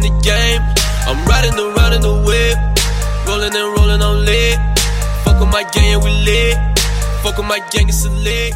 in the game. I'm riding around in the whip. Rolling and rolling on lit. Fuck with my gang, we lit. Fuck with my gang, it's a lit.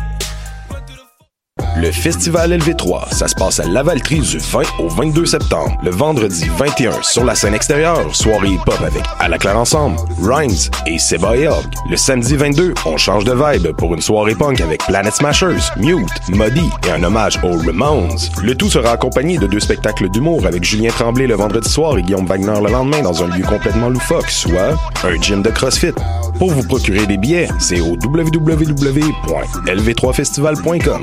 Le Festival LV3, ça se passe à Lavaltrie du 20 au 22 septembre. Le vendredi 21, sur la scène extérieure, soirée hip-hop avec À la claire ensemble, Rhymes et Seba et Hogg. Le samedi 22, on change de vibe pour une soirée punk avec Planet Smashers, Mute, Muddy et un hommage aux Ramones. Le tout sera accompagné de deux spectacles d'humour avec Julien Tremblay le vendredi soir et Guillaume Wagner le lendemain dans un lieu complètement loufoque, soit un gym de CrossFit. Pour vous procurer des billets, c'est au www.lv3festival.com.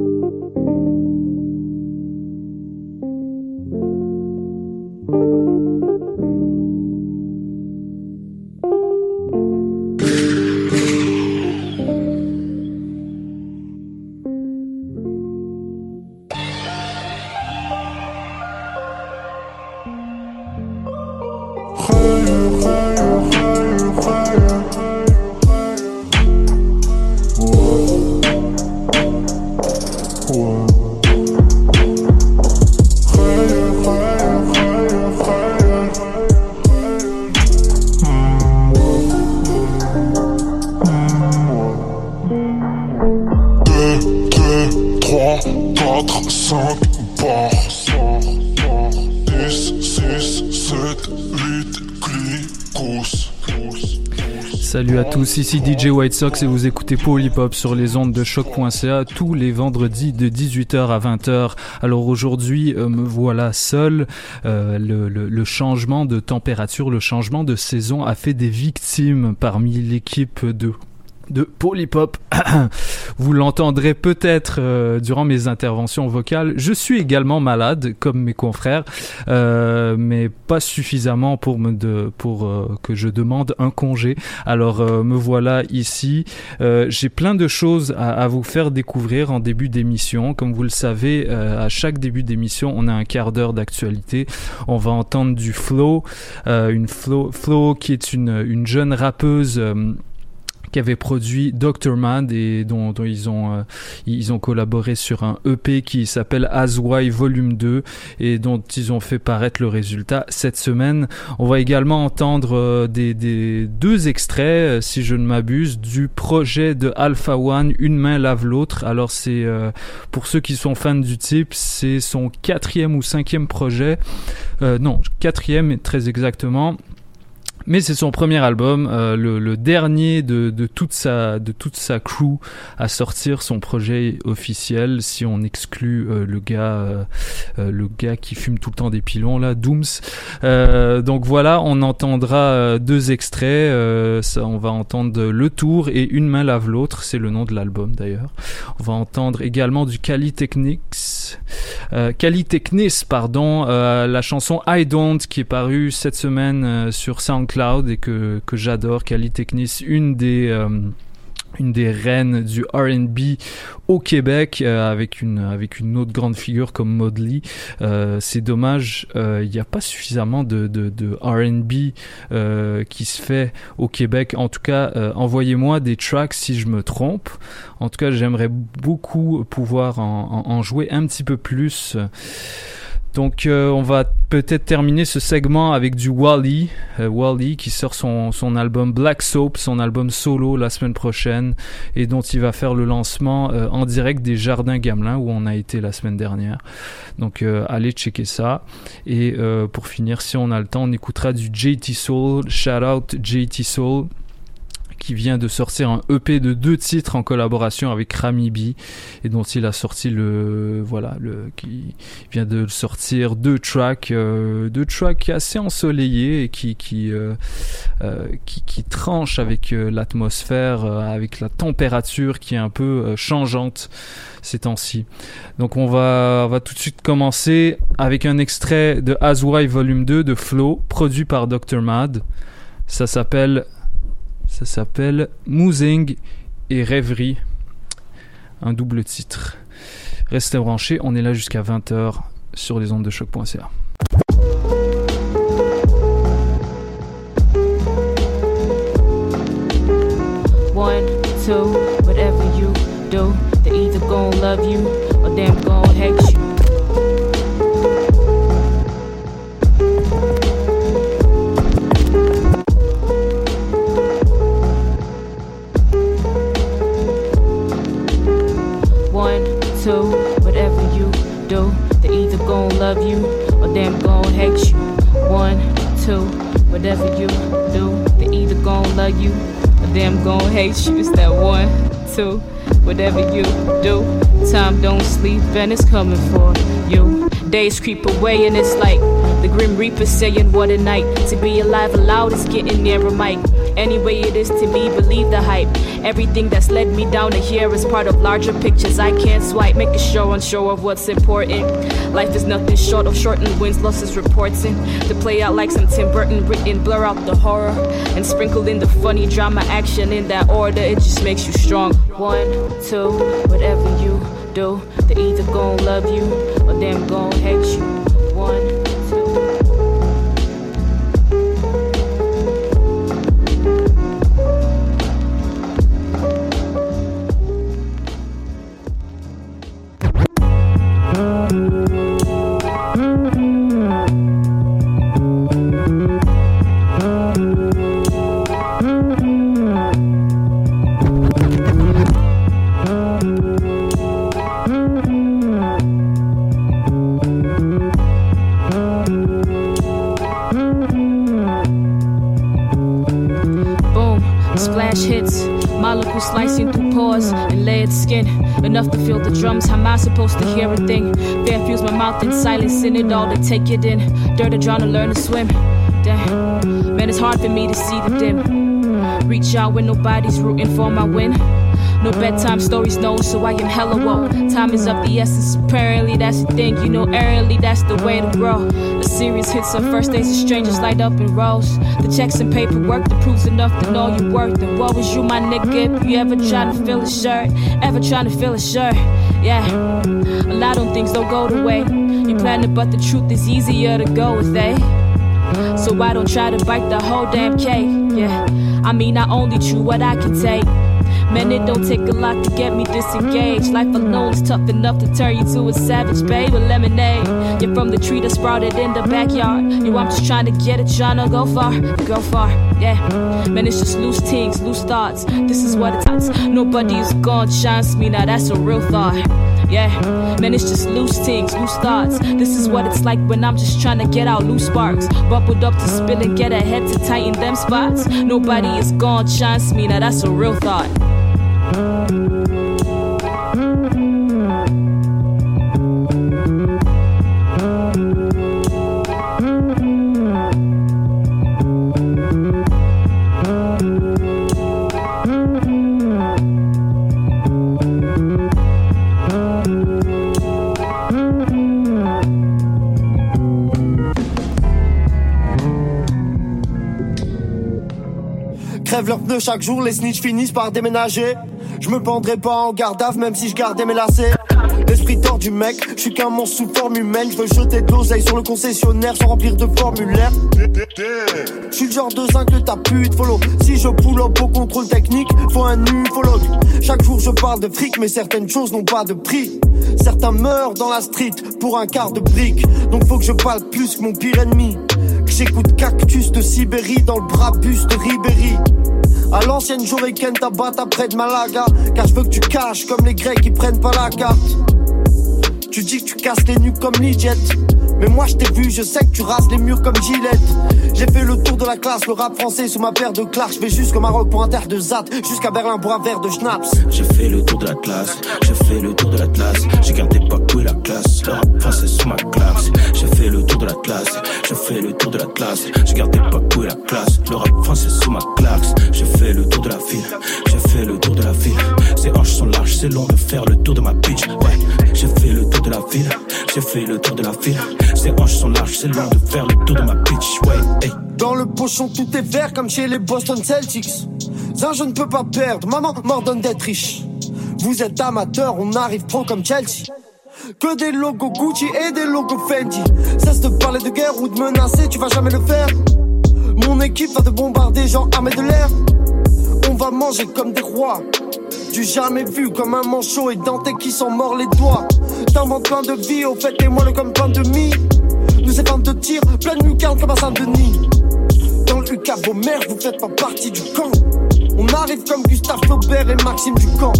à tous, ici DJ White Sox et vous écoutez Polypop sur les ondes de choc.ca tous les vendredis de 18h à 20h. Alors aujourd'hui, euh, me voilà seul. Euh, le, le, le, changement de température, le changement de saison a fait des victimes parmi l'équipe de de Polypop. Vous l'entendrez peut-être euh, durant mes interventions vocales. Je suis également malade, comme mes confrères, euh, mais pas suffisamment pour euh, que je demande un congé. Alors me voilà ici. J'ai plein de choses à, vous faire découvrir en début d'émission. Comme vous le savez, à chaque début d'émission, on a un quart d'heure d'actualité. On va entendre du Flow, une Flow, qui est une jeune rappeuse qui avait produit Dr. Mad et dont, ils ont euh, ils ont collaboré sur un EP qui s'appelle As Why Volume 2 et dont ils ont fait paraître le résultat cette semaine. On va également entendre euh, des, des deux extraits, euh, si je ne m'abuse, du projet de Alpha One, Une main lave l'autre. Alors c'est pour ceux qui sont fans du type, c'est son quatrième ou cinquième projet. non, quatrième très exactement. Mais c'est son premier album, euh, le, dernier de, toute sa, de toute sa crew à sortir son projet officiel, si on exclut euh, le gars, euh, le gars qui fume tout le temps des pilons là, Dooms. Donc voilà, on entendra deux extraits. On va entendre Le Tour et Une main lave l'autre, c'est le nom de l'album d'ailleurs. On va entendre également du Cali Technics, pardon, la chanson I Don't qui est parue cette semaine sur SoundCloud Et que, que j'adore, Kali Technis, une des euh, une des reines du R&B au Québec euh, avec une avec une autre grande figure comme Modley. Euh, c'est dommage, il n'y a pas suffisamment de, de, R&B qui se fait au Québec. En tout cas, envoyez-moi des tracks si je me trompe. En tout cas, j'aimerais beaucoup pouvoir en, jouer un petit peu plus. Donc euh, on va peut-être terminer ce segment avec du Wally, euh, Wally qui sort son, son album Black Soap, son album solo la semaine prochaine et dont il va faire le lancement euh, en direct des Jardins Gamelin où on a été la semaine dernière. Donc allez checker ça. Et pour finir, si on a le temps, on écoutera du JT Soul, shout out JT Soul qui vient de sortir un EP de deux titres en collaboration avec Rami B et dont il a sorti le voilà qui vient de sortir deux tracks euh, deux tracks assez ensoleillés et qui qui euh, euh, qui, qui tranchent avec l'atmosphère avec la température qui est un peu changeante ces temps-ci. Donc on va, on va tout de suite commencer avec un extrait de Aswai Volume 2 de Flow, produit par Dr. Mad. Ça s'appelle ça s'appelle Mousing et Rêverie. Un double titre. Restez branchés, on est là jusqu'à 20h sur les ondes de choc.ca. Whatever you do, One, two, whatever you do, they either gon' love you or them gon' hate you. It's that one, two, whatever you do. Time don't sleep and it's coming for you. Days creep away and it's like the Grim Reaper saying, What a night. To be alive aloud is getting near a mic. Anyway, it is to me, believe the hype. Everything that's led me down to here is part of larger pictures. I can't swipe, make a show on show of what's important. Life is nothing short of shortened wins, losses, reporting. To play out like some Tim Burton written, blur out the horror and sprinkle in the funny drama action in that order. It just makes you strong. One, two, whatever you do, they either gon' love you or them gon' hate you. One. Supposed to hear a thing? Fair fuse my mouth in silence, in it all to take it in. Dirt drown to learn to swim. Damn, man, it's hard for me to see the dim. Reach out when nobody's rooting for my win. No bedtime stories, no, so I am hella woke. Time is of the essence, apparently that's the thing. You know, early that's the way to grow. A series hits on first days, of strangers light up in rows. The checks and paperwork that proves enough to know you're worth. And what was you, my nigga, if you ever trying to fill a shirt? Ever trying to fill a shirt? Yeah, a lot of things don't go the way you plan it, but the truth is easier to go with, eh? So I don't try to bite the whole damn cake, yeah. I mean, I only chew what I can take. Man, it don't take a lot to get me disengaged. Life alone's tough enough to turn you to a savage, babe, with lemonade. You're from the tree that sprouted in the backyard. You, I'm just trying to get it, trying to go far, go far, yeah. Man, it's just loose things, loose thoughts. This is what it's Nobody is gone, shines me now, that's a real thought. Yeah, man, it's just loose things, loose thoughts. This is what it's like when I'm just trying to get out loose sparks. Bubbled up to spill and get ahead to tighten them spots. Nobody is gone, shines me now, that's a real thought. Chaque jour, les snitch finissent par déménager. Je me pendrai pas en garde même si je gardais mes lacets. L'esprit tord du mec, je suis qu'un monstre sous forme humaine. Je veux jeter de l'oseille sur le concessionnaire sans remplir de formulaire. Je suis le genre de zinc que t'as pu de follow. Si je pull up au contrôle technique, faut un ufologue. Chaque jour je parle de fric, mais certaines choses n'ont pas de prix. Certains meurent dans la street pour un quart de brique. Donc faut que je parle plus que mon pire ennemi. Que j'écoute cactus de Sibérie dans le brabus de Ribéry. À l'ancienne j'aurais Ken Tabata près de Malaga. Car je veux que tu caches comme les Grecs qui prennent pas la carte. Tu dis que tu casses les nuques comme Lidjet. Mais moi je t'ai vu, je sais que tu rases les murs comme Gillette. J'ai fait le tour de la classe, le rap français sous ma paire de Clark. Je vais jusqu'au Maroc pour un terre de Zat, jusqu'à Berlin pour un verre de Schnaps. J'ai fait le tour de la classe, j'ai fait le tour de la classe. J'ai gardé pas et la classe, le rap français sous ma classe. J'ai fait le tour de la classe, j'ai fait le tour de la classe. J'ai gardé pas et la classe, le rap français sous ma classe. J'ai fait le tour de la ville, j'ai fait le tour de la ville. Ces hanches sont larges, c'est long de faire le tour de ma bitch. Ouais, j'ai fait le tour de la ville, j'ai fait le tour de la ville. Ses hanches sont larges, c'est loin de faire le tour de ma bitch. Ouais. Dans le pochon, tout est vert comme chez les Boston Celtics. Ça, je ne peux pas perdre, maman m'ordonne d'être riche. Vous êtes amateur, on arrive pro comme Chelsea. Que des logos Gucci et des logos Fendi. Cesse de parler de guerre ou de menacer, tu vas jamais le faire. Mon équipe va te bombarder, genre armée de l'air. On va manger comme des rois. Du jamais vu comme un manchot et Dante qui s'en mord les doigts. T'inventes plein de vie, au fait, et moi le comme plein de mie. Nous c'est de tir, plein de lucarnes comme à Saint-Denis. Dans le UK, vos mères, vous faites pas partie du camp. On arrive comme Gustave Flaubert et Maxime Ducamp.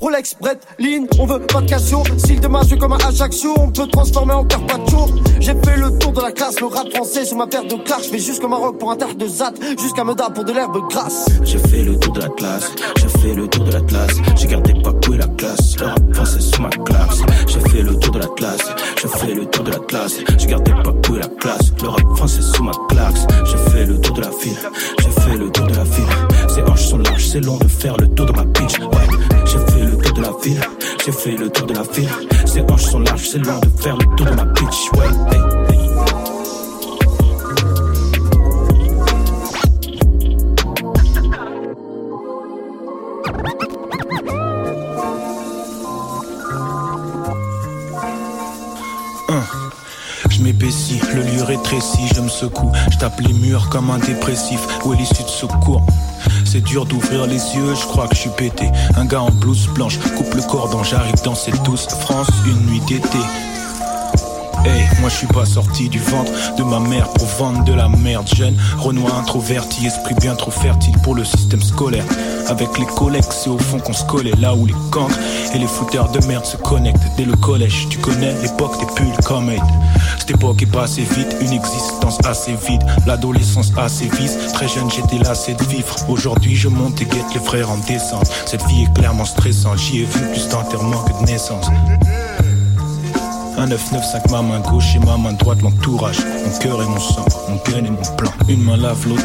Rolex, Brett, Lean, on veut pas de Casio. Style de masse comme un Ajaccio, on peut transformer en Carpaccio. J'ai fait le tour de la classe, le rap français sur ma paire de claques. Je jusqu'au Maroc pour un terre de Zat, jusqu'à Meda pour de l'herbe grasse. J'ai fait le tour de la classe, j'ai fait le tour de la classe. J'ai gardé pas et la classe, le rap français sur ma classe. J'ai fait le tour de la classe, j'ai fait le tour de la classe. J'ai gardé pas et la classe, le rap français sous ma classe. J'ai fait le tour de la ville, j'ai fait le tour de la ville. Ces hanches sont larges, c'est long de faire le tour de ma. Ouais. J'ai fait le tour de la ville. Ses hanches sont larges, c'est loin de faire le tour de ma bitch. Ouais, Je m'épaissis, le lieu rétrécit, je me secoue. Je tape les murs comme un dépressif. Où est l'issue de secours c'est dur d'ouvrir les yeux, je crois que je suis pété. Un gars en blouse blanche, coupe le cordon, j'arrive dans cette douce France, une nuit d'été. Hey, moi je suis pas sorti du ventre de ma mère pour vendre de la merde. Jeune Renoir introverti, esprit bien trop fertile pour le système scolaire. Avec les collègues c'est au fond qu'on se collait. Là où les cancres et les fouteurs de merde se connectent. Dès le collège, tu connais l'époque des pulls comme Cette époque est passée vite, une existence assez vide. L'adolescence assez vise, très jeune j'étais lassé de vivre. Aujourd'hui je monte et guette les frères en descente. Cette vie est clairement stressante, j'y ai vu plus d'enterrement que de naissance un 995 ma main gauche et ma main droite l'entourage Mon cœur et mon sang, mon gun et mon plan. Une main lave l'autre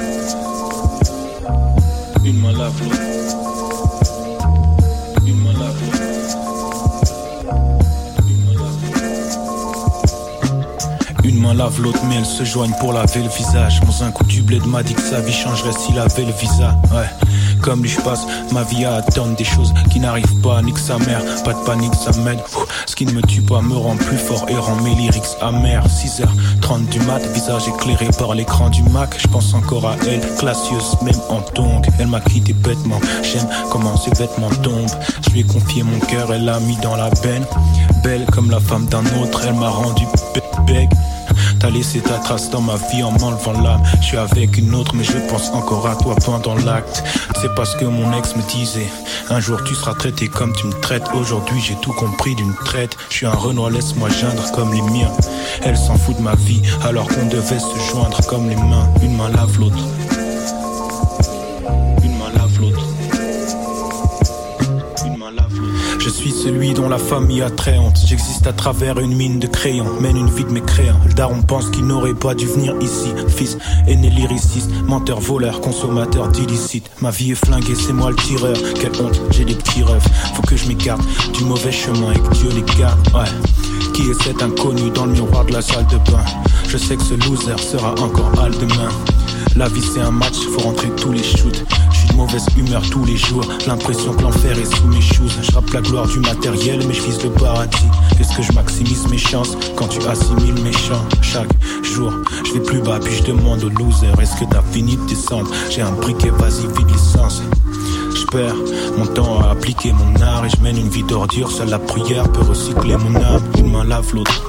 Une main lave l'autre Une main lave l'autre Une main lave l'autre mais elles se joignent pour laver le visage. Mon un coup du bled m'a dit que sa vie changerait s'il avait le visa. Ouais comme je passe ma vie à attendre des choses qui n'arrivent pas, nique sa mère, pas de panique, ça m'aide. Ce qui ne me tue pas me rend plus fort et rend mes lyrics amers. 6h30 du mat, visage éclairé par l'écran du Mac. Je pense encore à elle, classieuse même en tongue. Elle m'a quitté bêtement, j'aime comment ses vêtements tombent. Je lui ai confié mon cœur, elle l'a mis dans la benne. Belle comme la femme d'un autre, elle m'a rendu beg. T'as laissé ta trace dans ma vie en m'enlevant l'âme. Je suis avec une autre, mais je pense encore à toi pendant l'acte. C'est parce que mon ex me disait Un jour tu seras traité comme tu me traites. Aujourd'hui j'ai tout compris d'une traite. Je suis un Renoir, laisse-moi geindre comme les miens. Elle s'en fout de ma vie, alors qu'on devait se joindre comme les mains. Une main lave l'autre. Celui dont la famille a honte. J'existe à travers une mine de crayons, mène une vie de mécréant. Le daron pense qu'il n'aurait pas dû venir ici. Fils, aîné lyriciste, menteur, voleur, consommateur d'illicite. Ma vie est flinguée, c'est moi le tireur. Quelle honte, j'ai des petits rêves. Faut que je m'écarte du mauvais chemin et que Dieu les garde. Ouais. Qui est cet inconnu dans le miroir de la salle de bain? Je sais que ce loser sera encore hal demain. La vie c'est un match, faut rentrer tous les shoots mauvaise humeur tous les jours. L'impression que l'enfer est sous mes choses. Je rappe la gloire du matériel, mais je vise le paradis. Qu'est-ce que je maximise mes chances quand tu assimiles mes chants? Chaque jour, je vais plus bas, puis je demande aux losers Est-ce que t'as fini de descendre? J'ai un briquet, vas-y, vide l'essence. Je perds mon temps à appliquer mon art et je mène une vie d'ordure. Seule la prière peut recycler mon âme. Une main lave l'autre.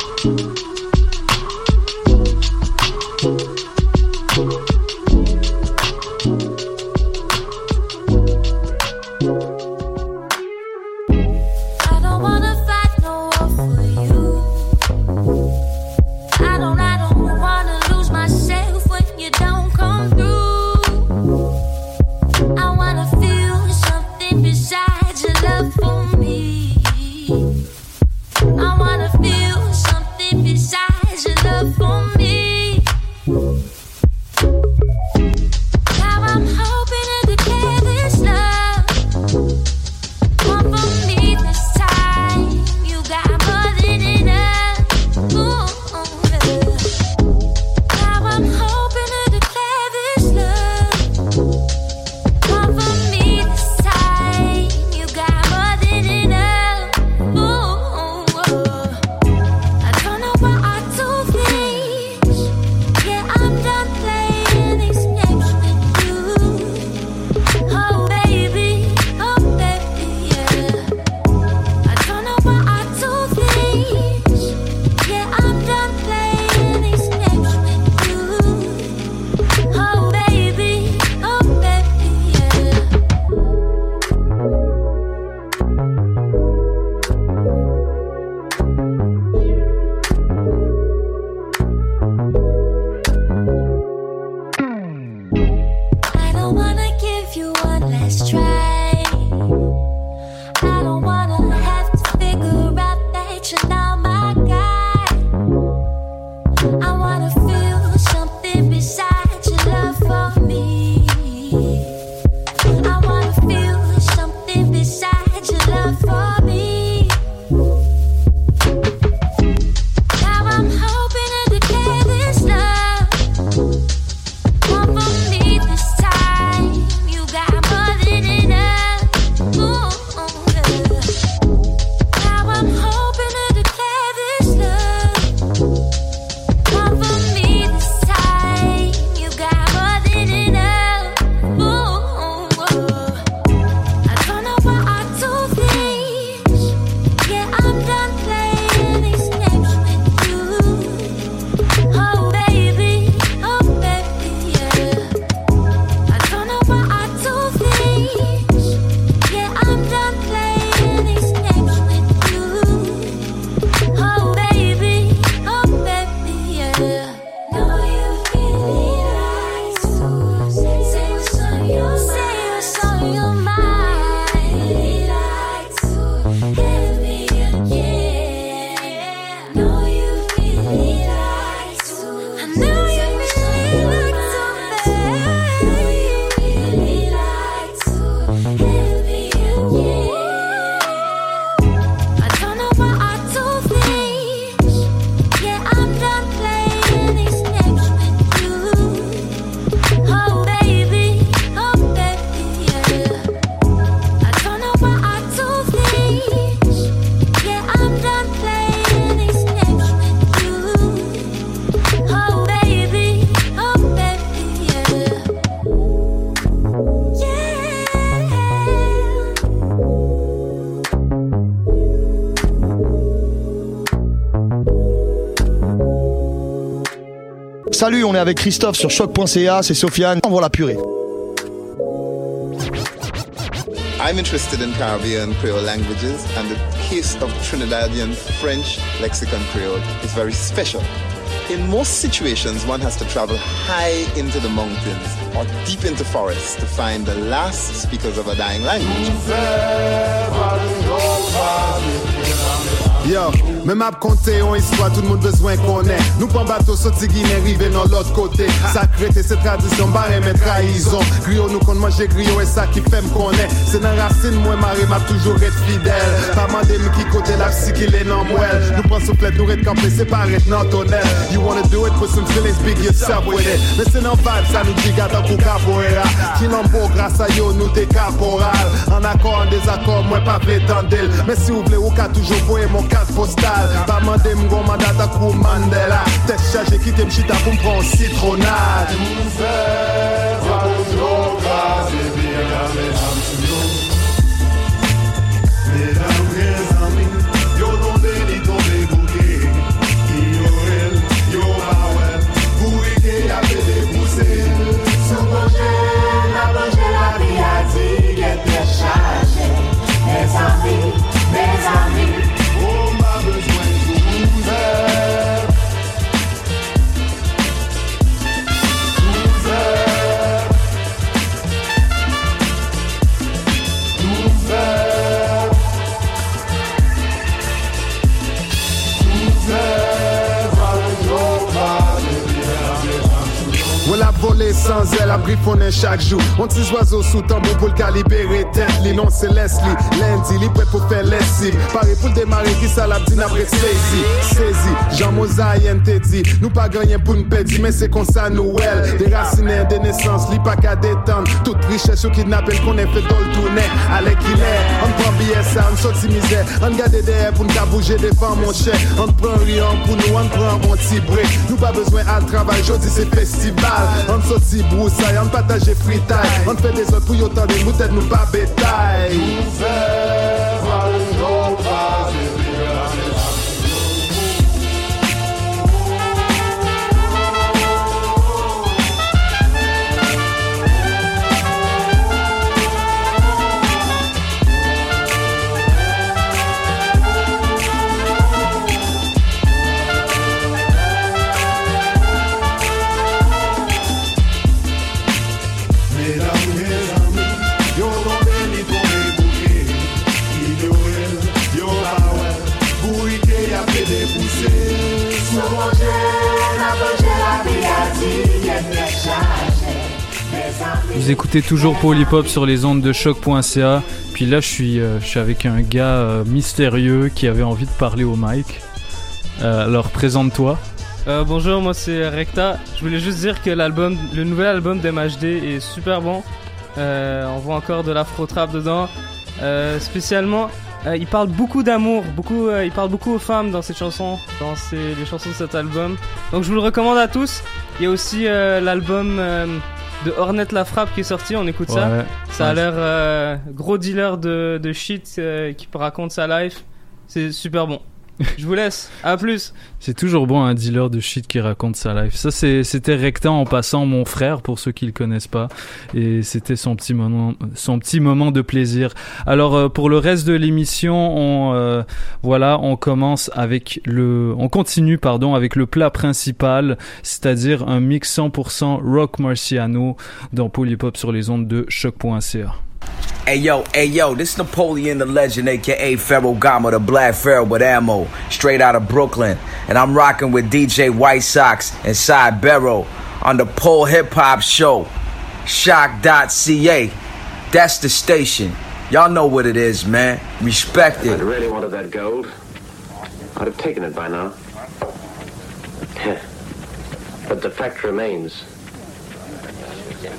Salut, on est avec Christophe sur choc.ca, c'est Sofiane, envoie la purée. I'm interested in Caribbean Creole languages and the case of Trinidadian French lexicon Creole is very special. In most situations, one has to travel high into the mountains or deep into forests to find the last speakers of a dying language. Yo, même à compter une histoire, tout le monde besoin qu'on ait. Nous prenons bateau, sauter Guinée, arriver dans l'autre côté. Sacré, c'est tradition, barré, mais trahison. Griot, nous compte manger griot, et ça qui fait me connaît. C'est dans racine, moi, marie, m'a toujours être fidèle. Pas m'a dit, qui côté la psy, qui est dans moi. Nous prenons souple, nous rêvons camper, c'est pas être dans ton. You wanna do it, put some feelings, big yourself with. Mais c'est dans vibe, ça nous dit, gata pour caboera. Qui n'en pour grâce à yo, nous t'es. En accord, en désaccord, moi, pas v'étendre. Mais si vous voulez, ou qu'a toujours voué mon cas. Carte postale. Pas mandé, m'gon mandat à coup Mandela. Tête chargée, quitte m'chita pour m'prendre citronnade. Voilà voler sans elle, à griffonner chaque jour. On tisse oiseau sous tambour pour le calibrer tête. Li non c'est Leslie, lundi, li prêt pour faire lessive. Pareil pour le démarrer, qui ça la dîne après saisi. Saisi, Jean Mosaïen te dit. Nous pas gagner pour nous perdre, mais c'est comme ça Noël. Des racines de naissance, li pas qu'à détendre. Toute richesse ou kidnappé qu'on est fait dans le tournée. Allez qu'il est, on prend billet ça, on si misère. On garde derrière pour nous bouger devant mon cher. On prend rien pour nous, on prend un petit. Nous pas besoin à travail, jeudi c'est festival. On sorti broussaille, on partage fritaille. On fait des autres pour autant de moutettes, nous pas bétail. Vous écoutez toujours Polypop sur les ondes de choc.ca. Puis là, je suis, euh, je suis avec un gars euh, mystérieux qui avait envie de parler au mic. Euh, alors, présente-toi. Bonjour, moi c'est Recta. Je voulais juste dire que l'album, le nouvel album d'MHD est super bon. On voit encore de l'afro-trap dedans. Spécialement, il parle beaucoup d'amour, beaucoup, il parle beaucoup aux femmes dans ses chansons, dans ses- les chansons de cet album. Donc je vous le recommande à tous. Il y a aussi l'album de Hornet La Frappe qui est sorti, on écoute ça. Ouais. Ça a l'air euh, gros dealer de, de shit euh, qui raconte sa life. C'est super bon. Je vous laisse. À plus. C'est toujours bon un dealer de shit qui raconte sa life. Ça, c'était Recta en passant mon frère, pour ceux qui le connaissent pas. Et c'était son petit moment, son petit moment de plaisir. Alors, euh, pour le reste de l'émission, on, euh, voilà, on commence avec le, on continue, pardon, avec le plat principal, c'est-à-dire un mix 100% rock marciano dans Polypop sur les ondes de choc.ca. Hey yo, hey yo, this Napoleon Da Legend, aka Pharaoh Gama, the Black Pharaoh with ammo, straight out of Brooklyn. And I'm rocking with DJ White Sox and Cy Barrow on the Pole Hip Hop Show. CHOQ.ca. That's the station. Y'all know what it is, man. Respect If I'd really wanted that gold, I'd have taken it by now. but the fact remains.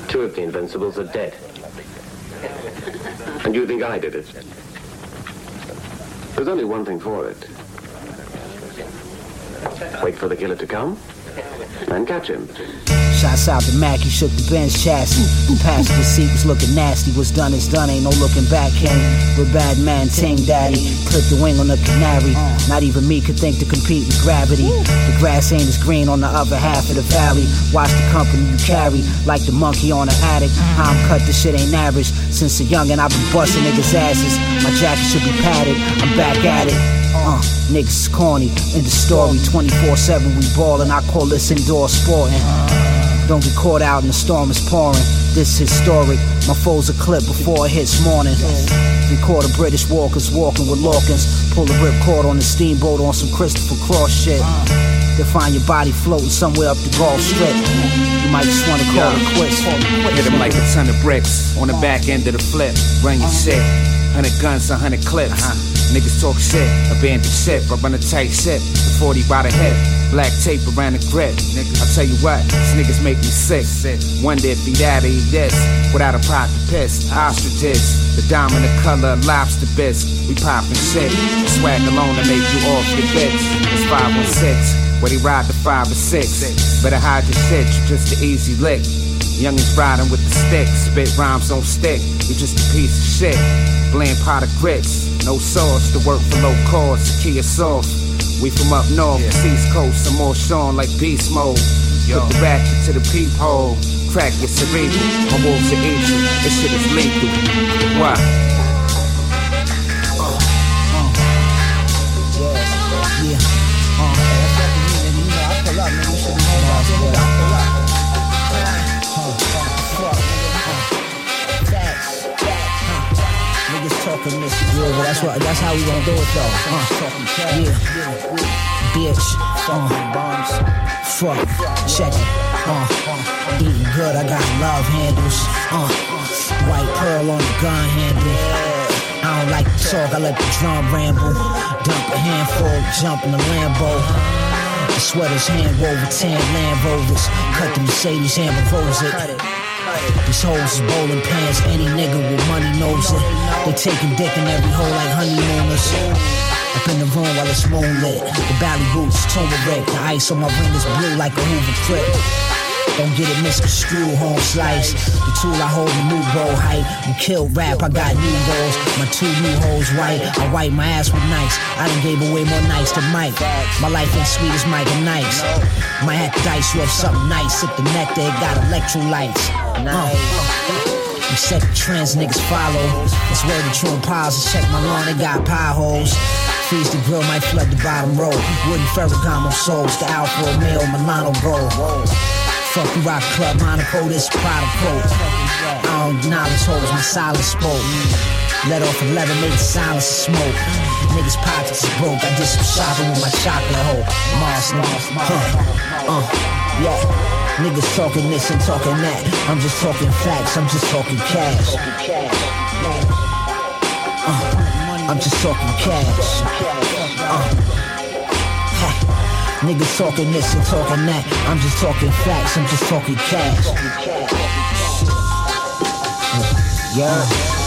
Two of the Invincibles are dead. And you think I did it? There's only one thing for it. Wait for the killer to come and catch him. Shots out to Mac, he shook the Benz chassis. The passenger seat was looking nasty. What's done is done, ain't no looking back. Came with bad man, Ting Daddy. Clipped the wing on the canary. Not even me could think to compete with gravity. The grass ain't as green on the other half of the valley. Watch the company you carry, like the monkey on the attic. How I'm cut, this shit ain't average. Since a youngin', I've been busting niggas' asses. My jacket should be padded, I'm back at it. Uh, niggas corny. In the story, 24 7 we ballin'. I call this indoor sporting. Don't get caught out in the storm is pouring. This historic. My foes are clipped before it hits morning. Record a British walkers walking with Lawkins. Pull a ripcord on the steamboat on some Christopher Cross shit. They'll find your body floating somewhere up the Gulf Strip. You might just wanna call it quits. Hit him like a ton of bricks on the back end of the flip. Run your shit. Hundred guns, a hundred clips. Niggas talk shit, abandoned ship. I run a tight ship, the 40 by the hip. Black tape around the grip. I tell you what, these niggas make me sick. Wonder if he'd out eat this without a pot to piss. Ostriches, the dominant color of lobster bisque. We poppin' shit. Swag alone to make you off your bitch. It's 516, where they ride the 5 or 6. Better hide your shit, you just an easy lick. Youngins riding with the stick, spit rhymes on stick. You just a piece of shit. Bland pot of grits, no sauce to work for low cost. Kia sauce. We from up north, East Coast, some more Sean like beast mode. Put the ratchet to the peephole, crack your cerebral. My wolves are eating, this shit is lethal. Why? This. Yeah, but that's what. That's how we gonna do it though. Uh, yeah, bitch. Uh, bombs. Fuck. Check it. Uh, eating good. I got love handles. Uh, white pearl on the gun handle. I don't like to talk. I let the drum ramble. Dump a handful. Jump in the Lambo. The sweaters hand woven, tan Land Rovers. Cut the Mercedes and propose it. These hoes is bowling pants, any nigga with money knows it. They taking dick in every hole like honeymooners. Up in the room while it's moonlit. The bally boots, turmeric. The ice on my ring is blue like a Hoover clip. Don't get it misconstrued, home slice. The tool I hold, the new bow height. You kill rap, I got new goals. My two new hoes white. I wipe my ass with nice. I done gave away more nights than Mike. My life ain't sweet as Mike and Nice. Might have to dice you up something nice. Sip the nectar, it got electrolytes. Uh. You set the trends, niggas follow. It's where the true piles. Check my lawn, they got pie holes. Freeze the grill, might flood the bottom row. Wooden Ferragamo souls, the Alfa Romeo Milano gold. Fuck rock club, Monaco, this Prada quote. I don't knowledge holes, my silence spoke. Let off 11, make the silence smoke. Niggas pockets is broke, I did some shopping with my chocolate hole. Mars, Mars, huh, uh, yeah. Niggas talking this and talking that. I'm just talking facts, I'm just talking cash. Uh, I'm just talking cash. Uh. Niggas talking this and talking that. I'm just talking facts, I'm just talking cash. Yeah,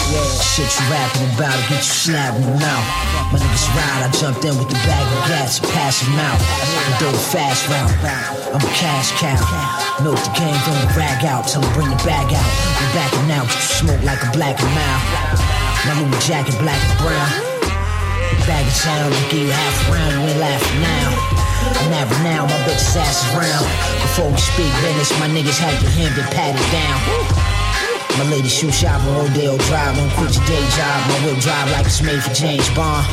yeah. Shit you rapping about to get you snapping them out. My niggas ride, I jumped in with the bag of gas and pass them out. We do a fast route. I'm a cash cow. Milk the game, the rag out till I bring the bag out. We backing out, you smoke like a black and mild. My Louis jacket, black and brown. Bag of sound, give you half a round, we laughing now. Never now, my bitch's ass is round. Before we speak business, my niggas had your hand and pat it down. My lady shoe shop on Rodeo Drive, don't quit your day job. My whip drive like it's made for James Bond.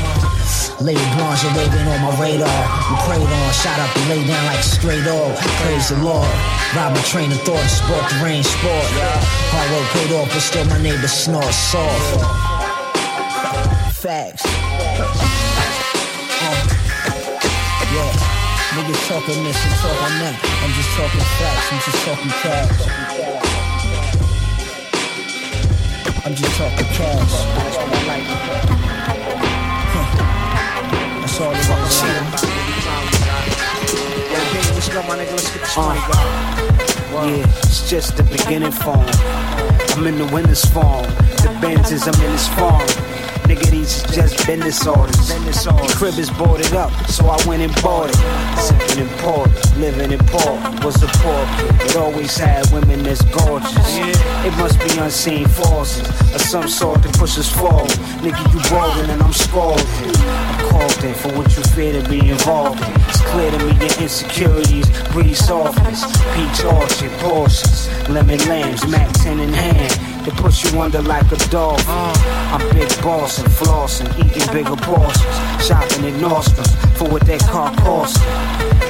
Lady Blanche, you're waving on my radar. We prayed on, shot up and lay down like a stray dog. Praise the Lord. Rob my train of thought, sport the rain sport. Hard work paid off, but still my neighbor snort soft. Facts. Uh, yeah. Niggas talking this and talking that. I'm just talking facts, I'm just talking cash. I'm just talking cash. Huh. That's all it is. Let's go, my nigga. Let's get this money going. Yeah, it's just the beginning form. I'm in the winner's form. The Benz is I'm in his farm. Nigga, these is just business orders. The crib is boarded up, so I went and bought it. Sipping in port, living in port. Was a poor kid, always had women that's gorgeous. It must be unseen forces of some sort that push us forward. Nigga, you balling and I'm scalded. I'm called in for what you fear to be involved in. It's clear to me your insecurities breed softness. Peach orchard, Porsches, lemon lambs, Mac 10 in hand. They push you under like a dog. I'm big boss and flossing, eating bigger portions, shopping at Nordstrom's for what that car costs.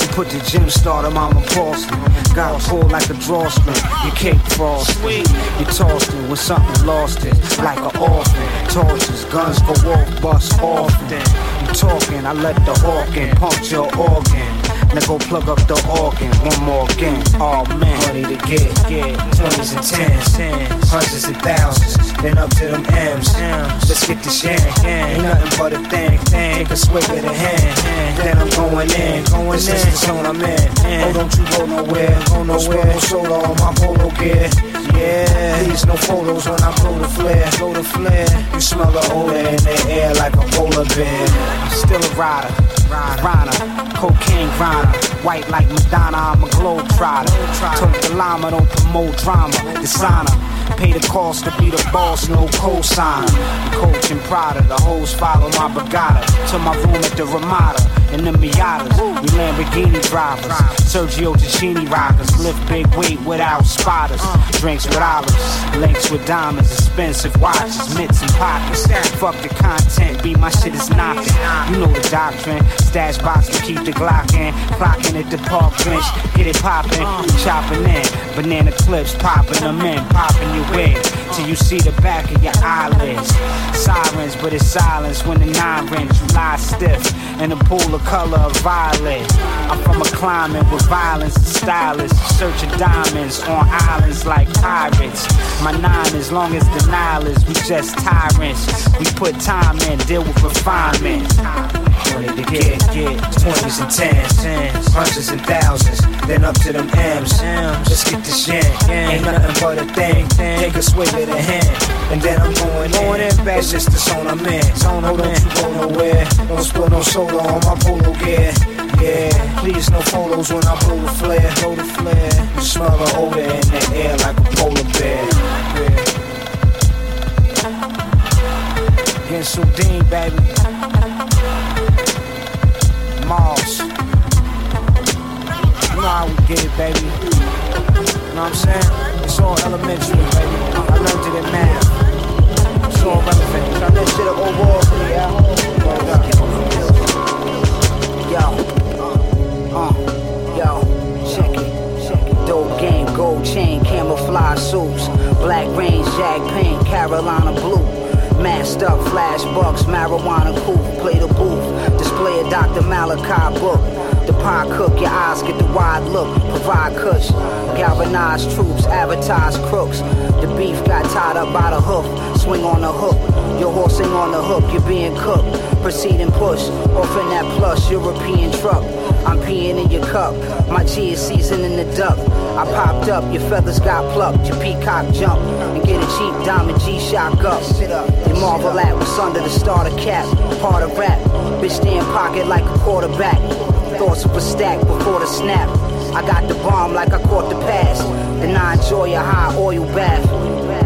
You Put the gym starter, mama porcelain. Got a pull like a drawstring. You cake frost. You tossed it when something lost it. Like an orphan. Torches, guns go off, bust often. You talking, I let the hawk in, puncture organ. Now go plug up the organ, one more again. Oh man, money to get, get. Twenties and tens, hundreds and thousands, then up to them M's. Let's get the shit, ain't nothing but a thing. Take a swig of the hand, then I'm going in. Going this in. is the zone I'm in. Oh, don't you go nowhere, go nowhere. No solo on my polo gear. Yeah, please no photos when I blow the flare, blow the flare. You smell the odor in the air like a polar bear. I'm still a rider, rider, cocaine grinder, white like Madonna. I'm a globe trotter. Took the llama, don't promote drama. Designer. Pay the cost to be the boss, no cosign. Coach and Prada, the hoes follow my Bugatti to my room at the Ramada in the Miatas. We Lamborghini drivers, Sergio Tacchini rockers, lift big weight without spotters, drinks with olives, links with diamonds, expensive watches, mitts and pockets. Fuck the content, be my shit is knocking. You know the doctrine, stash box to keep the Glock in, clocking at the park bench, get it popping, chopping in, banana clips, popping them in, popping your wig till you see the back of your eyelids. Sirens, but it's silence when the nine rings, you lie stiff in a pool of color of violet. I'm from a climate with violence and stylists, searching diamonds on islands like pirates. My nine, as long as Nile is, we just tyrants. We put time in, deal with refinement. Money to get, get, twenties and tens, hundreds and thousands, then up to them M's. Let's get the shit, ain't nothing but a thing. Take a swig of the hand, and then I'm going, going in. That's just the zone I'm in. Zone, oh, don't you go nowhere. Don't spill no soda on my polo gear. Yeah, please no photos when I blow the flare, blow the flare. You smell the odor in the air like a polar bear. Yeah. Getting so dean, baby. Mars. You know how we get it, baby. You know what I'm saying? It's all elementary, baby. I learned it in math. It's all relevant. Got that shit up overall for me, yeah. Yo, uh, yo, check it, check it. Dope game, gold chain, camouflage suits, black range, jag paint, Carolina blue. Masked up, flash bucks, marijuana coupe, play the booth, display a Dr. Malachi book. The pie cook, your eyes get the wide look, provide kush. Galvanized troops, advertise crooks. The beef got tied up by the hoof, swing on the hook. Your horse ain't on the hook, you're being cooked. Proceed and push, off in that plush European truck. I'm peeing in your cup, my G is seasoning the duck. I popped up, your feathers got plucked, your peacock jump, and get a cheap diamond G-Shock up. You marvel at what's under the starter cap, part of rap. Bitch stay in pocket like a quarterback. Thoughts were stacked before the snap. I got the bomb like I caught the pass. Then I enjoy a high oil bath.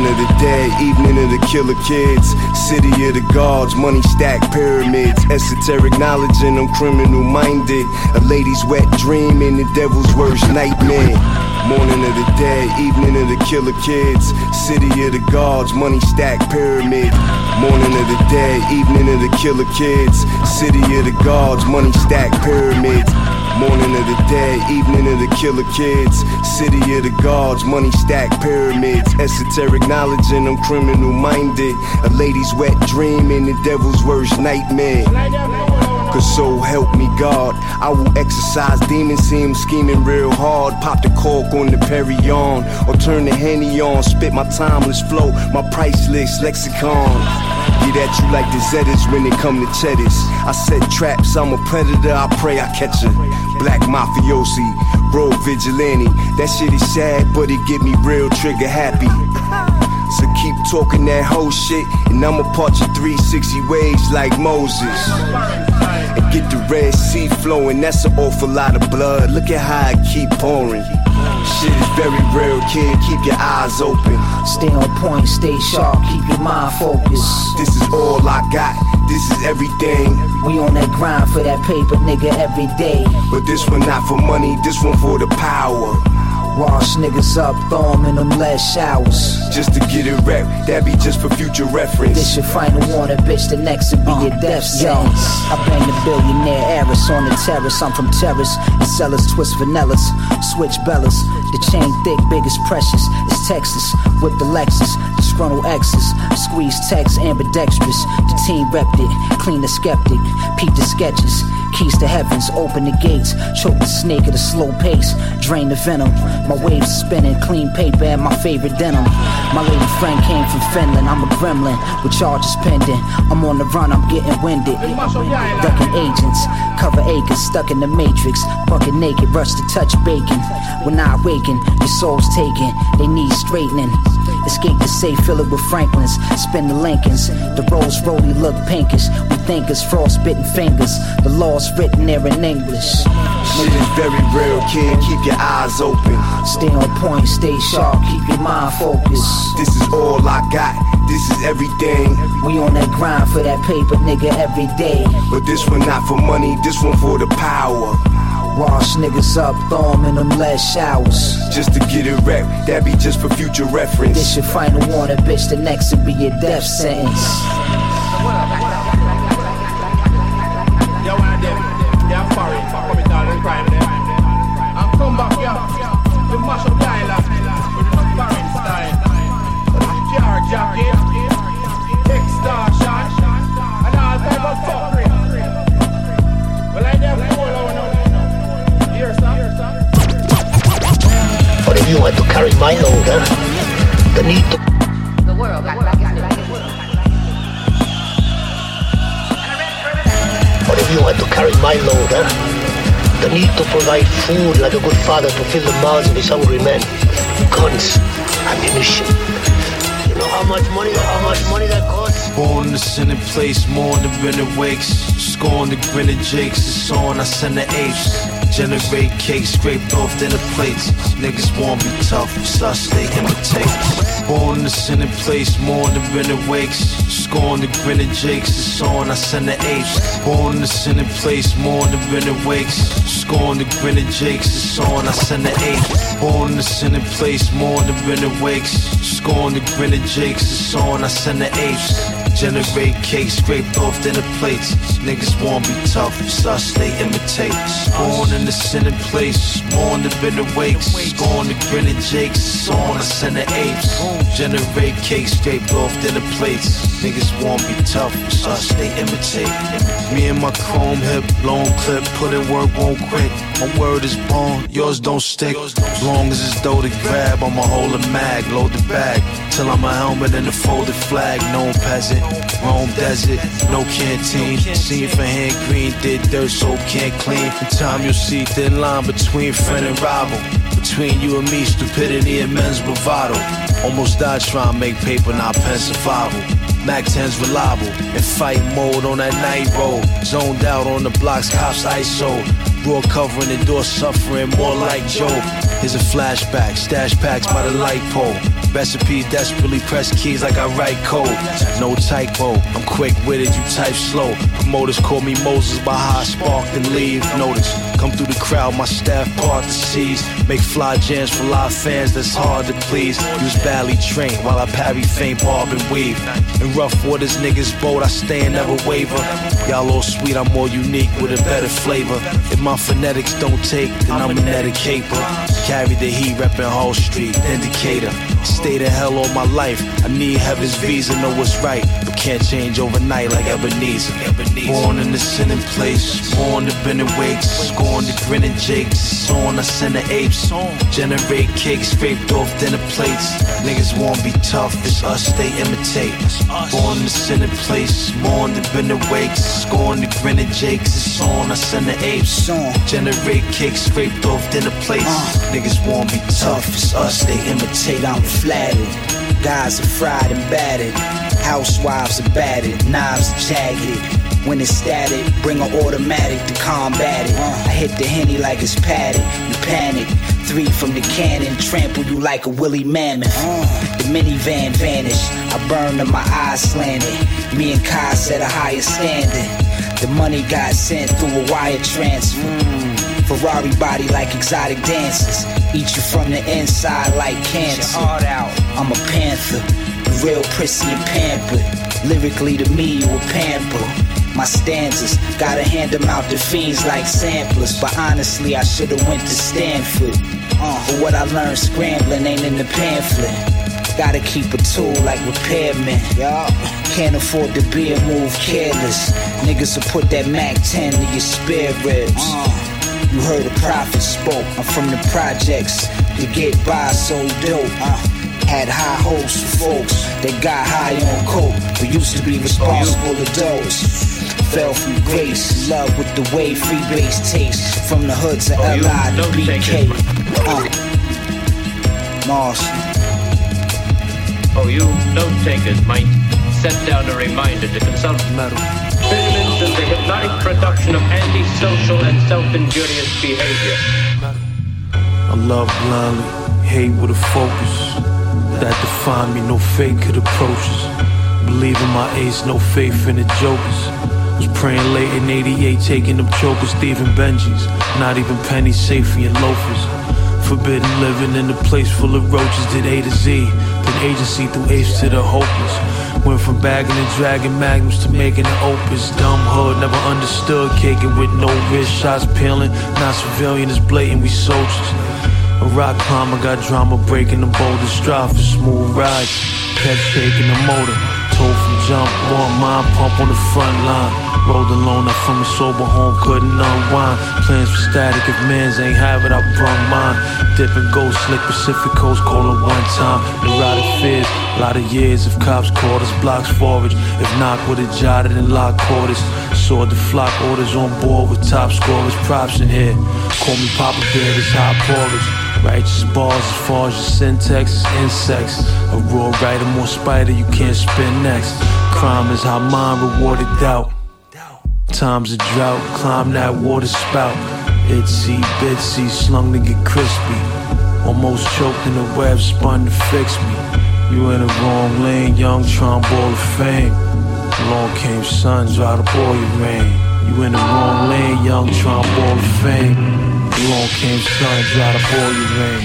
Morning of the dead, evening of the killer kids. City of the gods, money stacked pyramids. Esoteric knowledge and I'm criminal minded. A lady's wet dream and the devil's worst nightmare. Morning of the dead, evening of the killer kids. City of the gods, money stacked pyramid. Morning of the dead, evening of the killer kids. City of the gods, money stacked pyramids. Morning of the dead, evening of the killer kids. City of the gods, money stacked pyramids. Esoteric knowledge and I'm criminal minded. A lady's wet dream and the devil's worst nightmare. Cause so help me God, I will exercise demons, see him scheming real hard. Pop the cork on the Perry on, or turn the Henny on. Spit my timeless flow, my priceless lexicon. Get at you like the Zetas when they come to cheddars. I set traps, I'm a predator, I pray I catch her. Black mafiosi, bro vigilante. That shit is sad, but it get me real trigger happy. So keep talking that whole shit, and I'ma part you 360 ways like Moses. And get the Red Sea flowing, that's an awful lot of blood. Look at how it keep pouring. Shit is very real, kid. Keep your eyes open. Stay on point, stay sharp, keep your mind focused. This is all I got. This is everything. We on that grind for that paper, nigga, every day. But this one not for money, this one for the power. Wash niggas up, throw 'em in them lead showers. Just to get it rep, that be just for future reference. This your final warning, bitch. The next will be your uh, death sentence. I bang the billionaire heiress on the terrace. I'm from terrace. And sellers twist vanillas, switch bellas. The chain thick, big as precious. It's Texas with the Lexus. the Disgruntled exes, squeeze text ambidextrous. The team repped it, clean the skeptic. Peep the sketches. Keys to heavens, open the gates. Choke the snake at a slow pace. Drain the venom. My waves spinning, clean paper and my favorite denim. My lady friend came from Finland. I'm a gremlin with charges pending. I'm on the run, I'm getting winded. Ducking agents, cover acres, stuck in the matrix. Bucket naked, rush to touch bacon. When I awaken, your soul's taken. They need straightening. Escape the safe, fill it with Franklins. Spin the Lincolns. The rolls rolly look pinkish. We think it's frostbitten fingers. The law's written there in English. Shit is very real, kid. Keep your eyes open. Stay on point, stay sharp, keep your mind focused. This is all I got. This is everything. We on that grind for that paper, nigga, every day. But this one not for money, this one for the power. Wash niggas up, throw 'em in them lead showers. Just to get it rep, that be just for future reference. This your final warning, bitch. The next will be your death sentence. Yo, one of them, they are foreign, commit all the crime them. And come back here, to mash up carry my load, huh? The need to. The world, But if you want to carry my load, huh? The need to provide food like a good father to fill the mouths of his hungry men. Guns, ammunition. You know how much money, how much money that costs? Born in the sinning place, more than Bennett Wakes. Scorn the grinning jakes, it's on, I send the apes. Generate cakes scraped off dinner plates. Niggas won't be tough, so I stay imitate. Born in the sinning place, more than Bennett Wakes. Scorn the grinning jakes, it's on, I send the apes. Born in the sinning place, more than Bennett Wakes. Scorn the grinning jakes, it's on, I send the apes. Born in the sinning place, more than Bennett Wakes. Scorn the grinning jakes, it's on, I send the apes. Generate cakes scraped off dinner plates. Niggas won't be tough, I stay imitate. Born in the sinning place, born to been awake. Scorn the grinning jakes, on I center the apes. Generate cakes scraped off dinner plates. Niggas won't be tough, I stay imitate. Me and my chrome hip, long clip, put in work, won't quit. My word is born, yours don't stick. As Long as it's dough to grab, I'ma hold a mag, load the bag. Till I'm a helmet and a folded flag, known peasant. Rome desert, no canteen. Seen for hand green, did dirt so can't clean. In time you'll see thin line between friend and rival. Between you and me, stupidity and men's bravado. Almost died trying to make paper, not pen survival. Mac 10's reliable in fight mode on that night road. Zoned out on the blocks, cops ISO. Raw covering the door, suffering more like Joe. Here's a flashback, stash packs by the light pole. Recipes desperately press keys like I write code. No typo, I'm quick with it, you type slow. Promoters call me Moses by how I spark and leave. Notice, come through the crowd, my staff part the seas. Make fly jams for live fans that's hard to please. Use badly trained while I parry faint bob and weave. In rough waters, niggas bold, I stay and never waver. Y'all all sweet, I'm more unique with a better flavor. If my phonetics don't take, then I'm a medicator. Carry the heat, reppin' Hall Street, indicator. Stay the hell all my life. I need heaven's visa, know what's right, but can't change overnight like Ebenezer. Born in the sinning place, born to been awake, scorn the grinning jakes. On I send the apes, generate cakes scraped off dinner plates. Niggas won't be tough, it's us they imitate. Born in the sinning place, born to been awake, scorn the grinning jakes. It's on I send the apes, generate cakes scraped off dinner plates. Uh. Niggas won't be tough, it's us they imitate. I'm flattered. Guys are fried and battered. Housewives are battered. Knives are jagged. When it's static, bring an automatic to combat it. I hit the henny like it's padded. You panic. Three from the cannon, trample you like a woolly mammoth. The minivan vanished. I burned and my eyes slanted. Me and Kai set a higher standard. The money got sent through a wire transfer. Ferrari body like exotic dancers. Eat you from the inside like cancer. I'm a panther, the real prissy and pampered. Lyrically to me, you a pamper. My stanzas, gotta hand them out to fiends like samplers. But honestly, I should've went to Stanford. Uh, but what I learned scrambling ain't in the pamphlet. Gotta keep a tool like repairman. Y'all can't afford to be a move careless. Niggas will put that Mac 10 to your spare ribs. You heard a prophet spoke. I'm from the projects to get by so dope. Uh, had high hopes for folks that got high on coke, but used to be responsible adults. Fell from grace, love with the way free base tastes. From the hoods of Oh, you LI to take BK. Uh, Mars. Oh, you note takers might set down a reminder to consult metal. The hypnotic production of antisocial and self-injurious behavior. I love blindly, hate with a focus. That defined me, no fake could approach. Believe in my ace, no faith in the jokers. Was praying late in 88, taking them chokers, thieving Benjis. Not even pennies safe for your loafers. Forbidden living in a place full of roaches, did A to Z. Then agency through apes to the hopeless. Went from bagging and dragging magnums to making an opus. Dumb hood, never understood. Caking with no wrist, shots peeling. Not civilian, it's blatant, we soldiers. A rock climber got drama breaking the boulders. Strive for smooth rides. Kept shaking the motor. Told jump, one mind pump on the front line. Rolled alone up from a sober home, couldn't unwind. Plans for static, if mans ain't have it, I brung mine. Dipping gold, slick Pacific Coast, calling one time. Neurotic fears, lot of years if cops caught us, blocks forage. If not, would've jotted and locked quarters. Saw the flock orders on board with top scorers, props in here. Call me Papa Bear, this hot porridge. Righteous bars as far as your syntax is insects. A raw writer, more spider you can't spin next. Crime is how mind rewarded doubt. Times of drought, climb that water spout. Itsy bitsy, slung to get crispy. Almost choked in the web, spun to fix me. You in the wrong lane, young ball of fame. Along came sun, dry up all your rain. You in the wrong lane, young ball of fame. Along came sun, dry up all rain.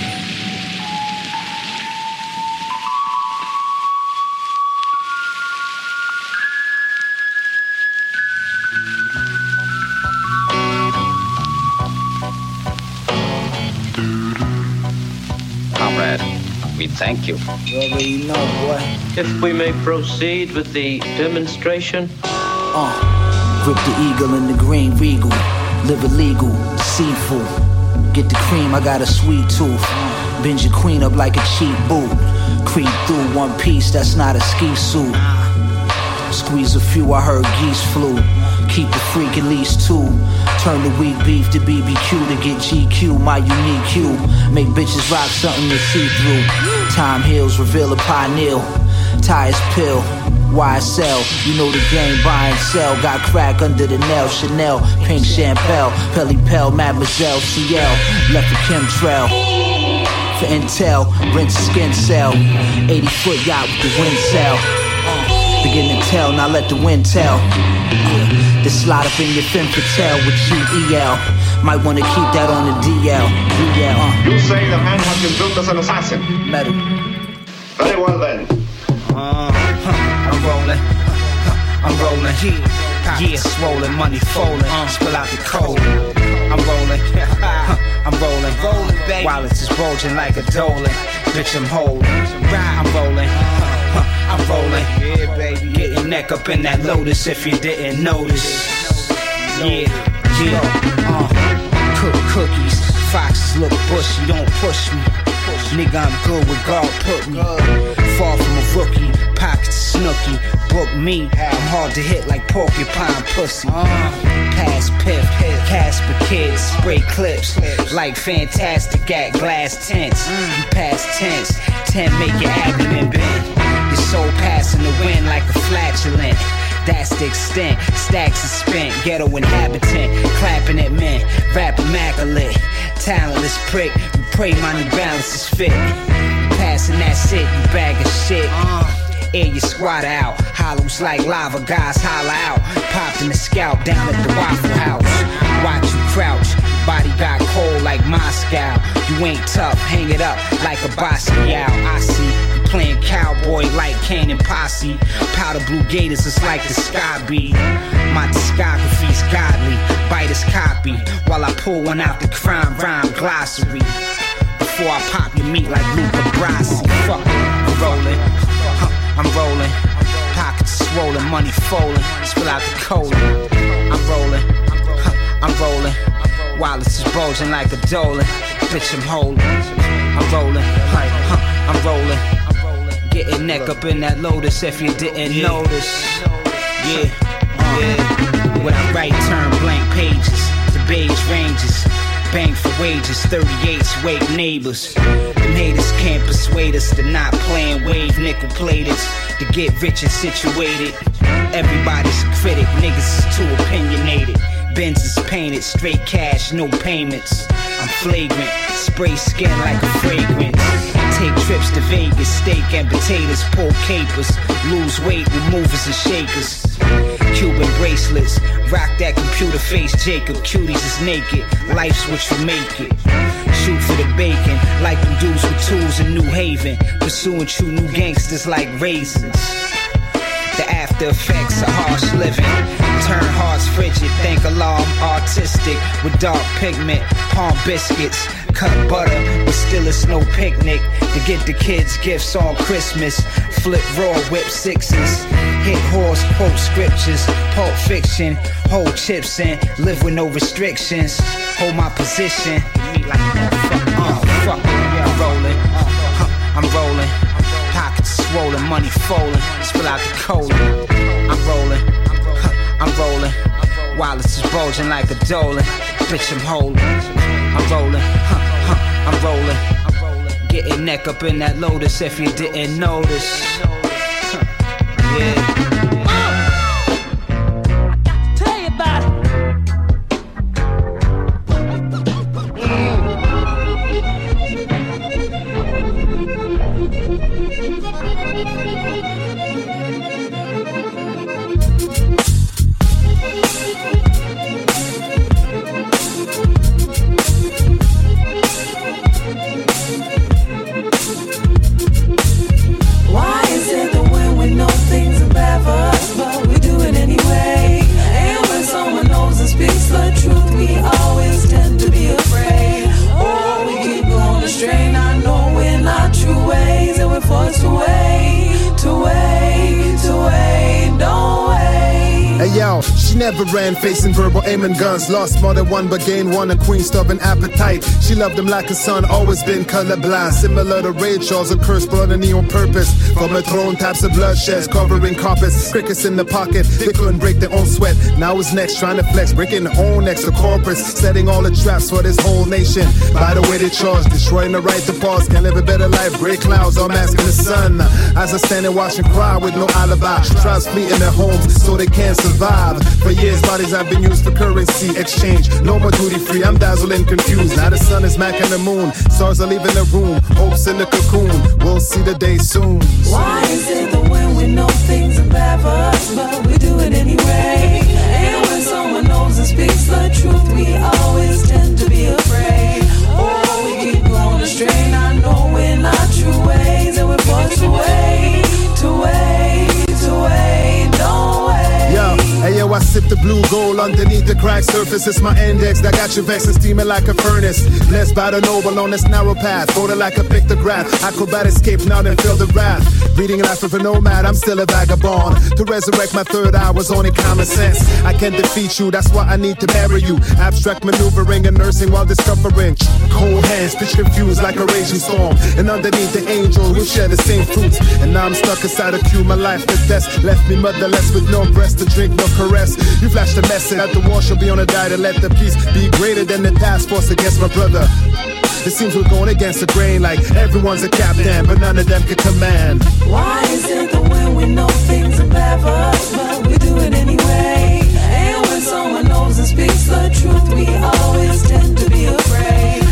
Comrade, we thank you. You know, boy. If we may proceed with the demonstration. Uh, grip the eagle in the green regal. Live illegal, seafood. Get the cream, I got a sweet tooth. Bend your queen up like a cheap boot. Creep through one piece, that's not a ski suit. Squeeze a few, I heard geese flew. Keep the freak at least two. Turn the weak beef to BBQ to get GQ, my unique cue. Make bitches rock something to see through. Time heals, reveal a pineal. Tires pill. YSL, you know the game, buy and sell. Got crack under the nail, Chanel, pink champagne, Pelly Pell, Mademoiselle, CL, left a chemtrail. For intel, rinse skin cell. 80 foot yacht with the wind sail. Begin to tell, now let the wind tell. The slide up in your fin tell with GEL. Might wanna keep that on the DL. DL. Uh. You say the man has been built as an assassin. Metal. Very well then. Uh, rolling. I'm rolling. Yeah, swollen, money falling. Spill out the cold. I'm rolling. I'm rolling. Rolling, baby. Wallets is bulging like a Dolan. Bitch, I'm holding. I'm rolling. I'm rolling. Yeah, baby. Getting neck up in that lotus if you didn't notice. Yeah, yeah. Uh, cook cookies. Foxes look bushy, don't push me. Nigga, I'm good with God put me. Far from a rookie, pockets snooky. Book me, I'm hard to hit like porcupine pussy. Uh. Pass piff, Casper kids, spray clips. Like fantastic at glass tents. You past tense, ten make your abdomen bend. Your soul passing the wind like a flatulent. That's the extent. Stacks is spent. Ghetto inhabitant. Clapping at men. Rap immaculate. Talentless prick. You pray my new balance is fit. Passing that shit, you bag of shit. Uh. Air your squat out. Hollows like lava, guys holla out. Popped in the scalp down at the Waffle House. Watch you crouch. Body got cold like Moscow. You ain't tough, hang it up like a Basquiat. I see you playing cowboy like Cannon Posse. Powder blue gators is like the sky beat. My discography's godly, bite his copy. While I pull one out the crime rhyme glossary. Before I pop your meat like Luca Brasi. Fuck, huh, I'm rolling. Pockets swollen, money folding. Spill out the cola. I'm rolling, huh, I'm rolling. Wallets is bulging like a Dolan. Bitch, I'm holding. I'm rolling, huh, I'm rolling. Getting neck up in that lotus if you didn't notice. Yeah, yeah. When I write, turn blank pages. The beige ranges. Bang for wages, 38s wake neighbors. Them haters can't persuade us to not playing wave nickel platers to get rich and situated. Everybody's a critic, niggas is too opinionated. Benz is painted, straight cash, no payments. I'm flagrant, spray skin like a fragrance. Take trips to Vegas, steak and potatoes, pull capers. Lose weight with movers and shakers. Cuban bracelets, rock that computer face, Jacob. Cuties is naked, life's what you make it. Shoot for the bacon, like them dudes with tools in New Haven. Pursuing true new gangsters like raisins. The after effects of harsh living. Turn hearts frigid, thank Allah I'm artistic. With dark pigment, palm biscuits. Cut butter, but still it's no picnic. To get the kids gifts on Christmas. Flip raw, whip sixes. Hit horse, quote scriptures. Pulp fiction, hold chips in. Live with no restrictions. Hold my position. Uh, fuck, I'm rolling. Uh, I'm rolling. Swollen, money falling. Spill out the cola. I'm rolling. Huh, I'm rolling. Wallets is bulging like a Dolan. Bitch, I'm holding. I'm rolling. Huh, huh, I'm rolling. Getting neck up in that lotus if you didn't notice. Yeah. Facing aiming guns. Lost more than one, but gained one. A queen starving appetite. She loved him like a son, always been colorblind. Similar to Ray Charles, a curse brought knee on purpose. From a throne, taps of bloodsheds covering carpets. Crickets in the pocket, they couldn't break their own sweat. Now his next trying to flex, breaking their own. The corporates setting all the traps for this whole nation. By the way, they charge, destroying the right to pause. Can live a better life. Gray clouds, all masking the sun. As I stand and watch and cry with no alibi. Tribes flee in their homes so they can't survive. For years, bodies have been used for currency exchange. No more duty free, I'm dazzled and confused. Now the sun is macking the moon. Stars are leaving the room. Hopes in the cocoon. We'll see the day soon. Why is it that when we know things for us, but we do it anyway? And when someone knows and speaks the truth, we always tend to be afraid. Oh, we keep going astray, not knowing our true ways, and we're forced wait, to wait, sip the blue gold underneath the cracked surface. It's my index that got you vexed and steaming like a furnace. Blessed by the noble on this narrow path, folded like a pictograph. Acrobat escape now and feel the wrath. Reading life of a nomad, I'm still a vagabond. To resurrect my third eye was only common sense. I can't defeat you, that's why I need to bury you. Abstract maneuvering and nursing while discovering. Cold hands, pitch confused like a raging storm. And underneath the angel, we share the same fruits. And now I'm stuck inside a queue, my life is death. Left me motherless with no breast to drink, no caress. You flashed a message that the war shall be on a diet and let the peace be greater than the task force against my brother. It seems we're going against the grain like everyone's a captain, but none of them can command. Why is it that when we know things are us, but we do it anyway? And when someone knows and speaks the truth, we always tend to be afraid.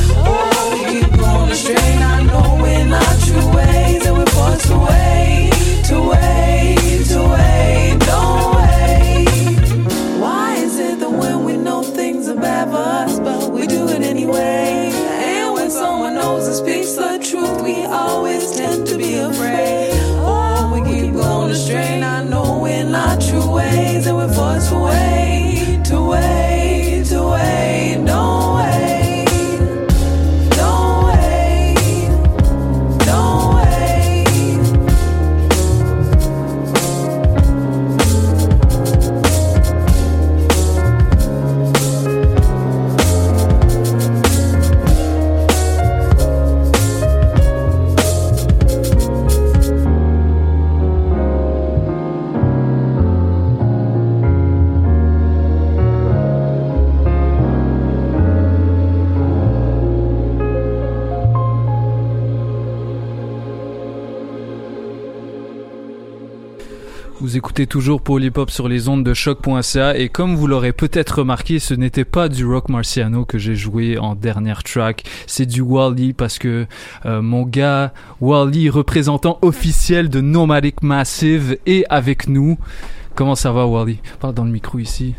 Écoutez toujours Polypop sur les ondes de choc.ca et comme vous l'aurez peut-être remarqué, ce n'était pas du rock marciano que j'ai joué en dernière track, c'est du Wally parce que euh, mon gars Wally, représentant officiel de Nomadic Massive, est avec nous. Comment ça va Wally? Parle dans le micro ici.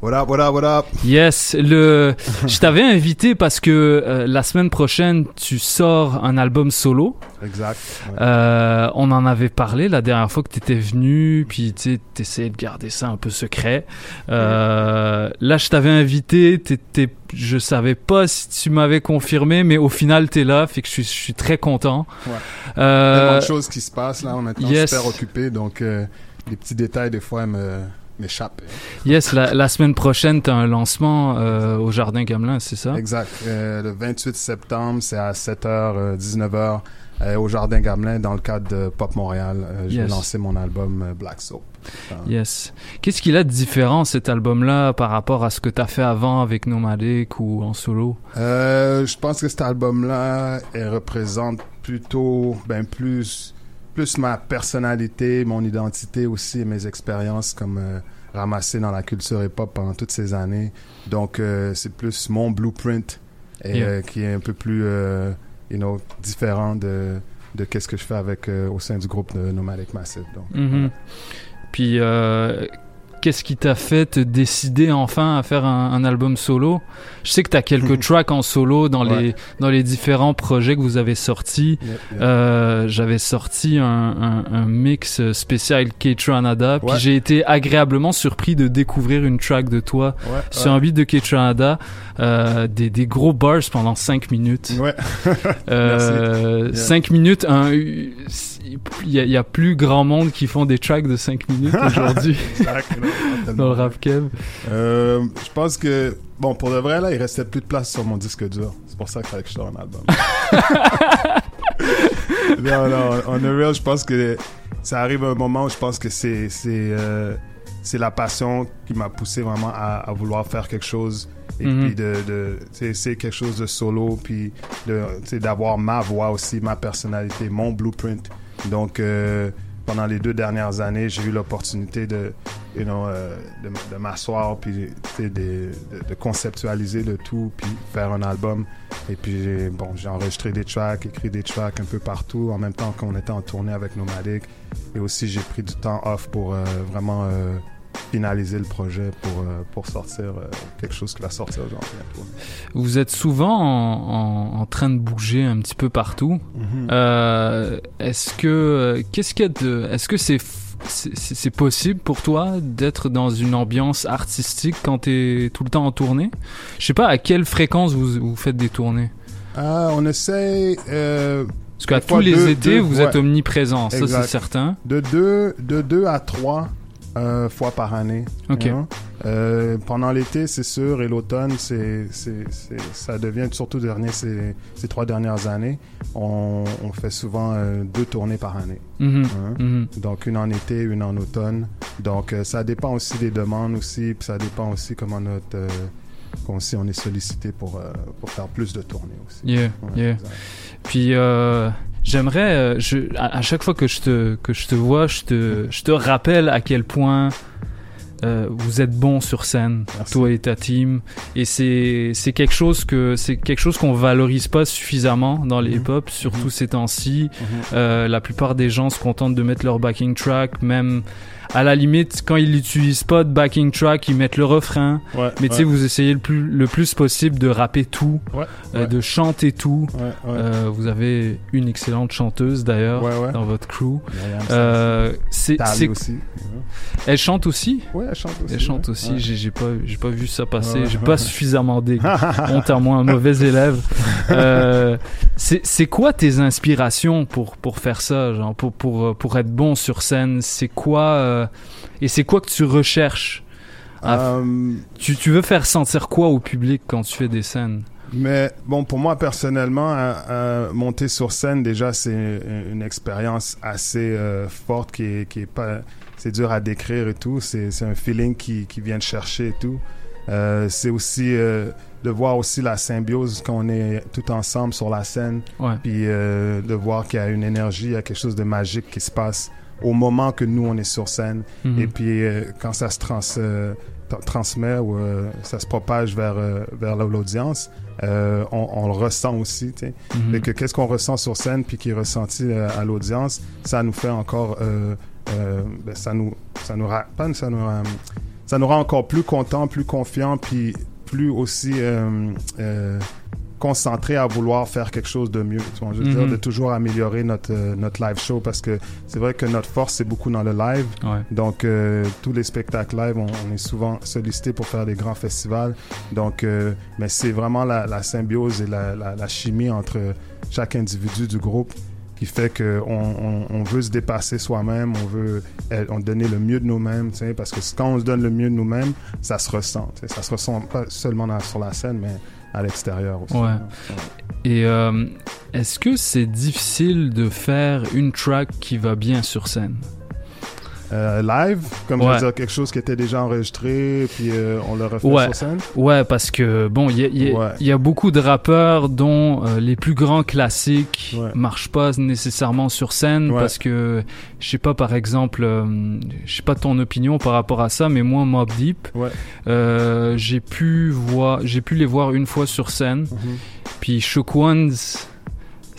What up, what up, what up? Yes, le je t'avais invité parce que euh, la semaine prochaine tu sors un album solo. Exact. ouais. Euh, on en avait parlé la dernière fois que tu étais venu, puis tu essayais de garder ça un peu secret. Euh, là, je t'avais invité, t'étais, je savais pas si tu m'avais confirmé, mais au final, tu es là, fait que je suis, je suis très content. Ouais. Euh, Tellement de choses qui se passent là, maintenant yes. super occupé, donc les petits détails des fois me m'échappent. Yes, la, la semaine prochaine, tu as un lancement euh, au Jardin Gamelin, c'est ça? Exact. Euh, le 28 septembre, c'est à 7h, euh, 19h euh, au Jardin Gamelin dans le cadre de Pop Montréal. Je vais Yes. lancer mon album Black Soap. Yes. Qu'est-ce qu'il a de différent cet album-là par rapport à ce que tu as fait avant avec Nomadic ou en solo? Je pense que cet album-là, représente plutôt, ben plus, plus ma personnalité, mon identité aussi, et mes expériences comme euh, ramassé dans la culture hip-hop pendant toutes ces années. Donc, euh, c'est plus mon blueprint et, Yeah. euh, qui est un peu plus, you know, différent de de qu'est-ce que je fais avec au sein du groupe de Nomadic Massive. Donc, Mhm. Puis, qu'est-ce qui t'a fait te décider enfin à faire un, un album solo? Je sais que t'as quelques tracks en solo dans Ouais. les dans les différents projets que vous avez sortis. Yep, yep. Euh, J'avais sorti un, un, un mix spécial K-Tranada, puis Ouais. j'ai été agréablement surpris de découvrir une track de toi Ouais, sur un beat de K-Tranada, euh, des, des gros bars pendant 5 minutes. Ouais. Euh, Merci. 5 minutes, un- il y, a- il y a plus grand monde qui font des tracks de 5 minutes aujourd'hui dans le rap kev. Euh, je pense que, bon, pour de vrai, là, il restait plus de place sur mon disque dur. C'est pour ça qu'il fallait que je sorte un album. non, non, on est real, je pense que ça arrive un moment où je pense que c'est, c'est, euh, c'est la passion qui m'a poussé vraiment à, à vouloir faire quelque chose. Et Mhm. puis de, de c'est quelque chose de solo, puis de, d'avoir ma voix aussi, ma personnalité, mon blueprint. Donc, euh, pendant les deux dernières années, j'ai eu l'opportunité de, you know, euh, de, m'asseoir, puis de, conceptualiser le tout, puis faire un album. Et puis, bon, j'ai enregistré des tracks, écrit des tracks un peu partout, en même temps qu'on était en tournée avec Nomadic. Et aussi, j'ai pris du temps off pour euh, vraiment euh, finaliser le projet, pour, euh, pour sortir euh, quelque chose qui va sortir genre bientôt. Vous êtes souvent en, en, en train de bouger un petit peu partout. Mhm. Euh, est-ce que qu'est-ce qu'il y a de est-ce que c'est c'est possible pour toi d'être dans une ambiance artistique quand t'es tout le temps en tournée? Je sais pas à quelle fréquence vous, vous faites des tournées? Ah, on essaie. Euh, Parce qu'à tous les deux- étés, deux- vous ouais. êtes omniprésent, ça c'est certain. De deux, de deux à trois euh, fois par année. Ok. you know? Euh, pendant l'été, c'est sûr, et l'automne, c'est, ça devient surtout dernier, ces, ces trois dernières années. On, on fait souvent euh, deux tournées par année. Mhm, Hein. mhm. Donc une en été, une en automne. Donc euh, ça dépend aussi des demandes aussi, puis ça dépend aussi comment notre aussi on est sollicité pour, pour faire plus de tournées aussi. Yeah, Ouais, yeah. exact. Puis j'aimerais, euh, je, à, à chaque fois que je te que je te vois, je te je te rappelle à quel point euh, vous êtes bon sur scène, toi et ta team, et c'est c'est quelque chose que c'est quelque chose qu'on valorise pas suffisamment dans les hip-hop, surtout ces temps-ci. Euh, la plupart des gens se contentent de mettre leur backing track, même à la limite quand ils n'utilisent pas de backing track, ils mettent le refrain. Ouais, Mais tu sais, ouais. vous essayez le plus le plus possible de rapper tout, Ouais, euh, ouais. de chanter tout. Ouais, ouais. Euh, vous avez une excellente chanteuse d'ailleurs Ouais, ouais. dans votre crew. Euh, c'est Tali c'est- aussi. Elle chante aussi. Ouais, elle chante aussi. Elle chante ouais. aussi. Ouais. J'ai j'ai pas j'ai pas vu ça passer. Ouais, J'ai ouais. pas suffisamment des honte à moi, un mauvais élève. Euh, c'est c'est quoi tes inspirations pour pour faire ça, genre pour pour pour être bon sur scène? C'est quoi euh, et c'est quoi que tu recherches? À- Euh, tu, tu veux faire sentir quoi au public quand tu fais des scènes? Mais bon, pour moi personnellement, euh, euh, monter sur scène déjà c'est une, une expérience assez euh, forte qui est, qui est pas, c'est dur à décrire et tout. C'est c'est un feeling qui qui vient de chercher et tout. Euh, c'est aussi euh, de voir aussi la symbiose quand on est tout ensemble sur la scène, Ouais. puis euh, de voir qu'il y a une énergie, il y a quelque chose de magique qui se passe au moment que nous on est sur scène. Mhm. Et puis euh, quand ça se trans, euh, tra- transmet ou euh, ça se propage vers euh, vers l'audience, euh, on, on le ressent aussi. tu sais. Fait que qu'est-ce qu'on ressent sur scène puis qui est ressenti euh, à l'audience, ça nous fait encore, euh, euh, ben, ça nous, ça nous, ra- ça nous, ça nous rend encore plus content, plus confiant, puis plus aussi euh, euh, concentré à vouloir faire quelque chose de mieux. Tu vois, je veux dire, Mhm. de toujours améliorer notre euh, notre live show parce que c'est vrai que notre force c'est beaucoup dans le live. Ouais. Donc euh, tous les spectacles live, on, on est souvent sollicité pour faire des grands festivals. Donc, euh, mais c'est vraiment la, la symbiose et la, la, la chimie entre chaque individu du groupe qui fait que on, veut se dépasser soi-même, on veut on donner le mieux de nous-mêmes, tu sais, parce que quand on se donne le mieux de nous-mêmes, ça se ressent. Ça se ressent pas seulement dans- sur la scène, mais à l'extérieur aussi. Ouais. Et euh, est-ce que c'est difficile de faire une track qui va bien sur scène? Euh, live, comme je Ouais. veux dire, quelque chose qui était déjà enregistré, puis euh, on le refait Ouais, sur scène. ouais, parce que bon, il y y Ouais. y a beaucoup de rappeurs dont euh, les plus grands classiques marchent pas nécessairement sur scène parce que je sais pas par exemple, euh, je sais pas ton opinion par rapport à ça, mais moi Mob Deep, euh, j'ai pu voir, j'ai pu les voir une fois sur scène, Mhm. puis Shook Ones.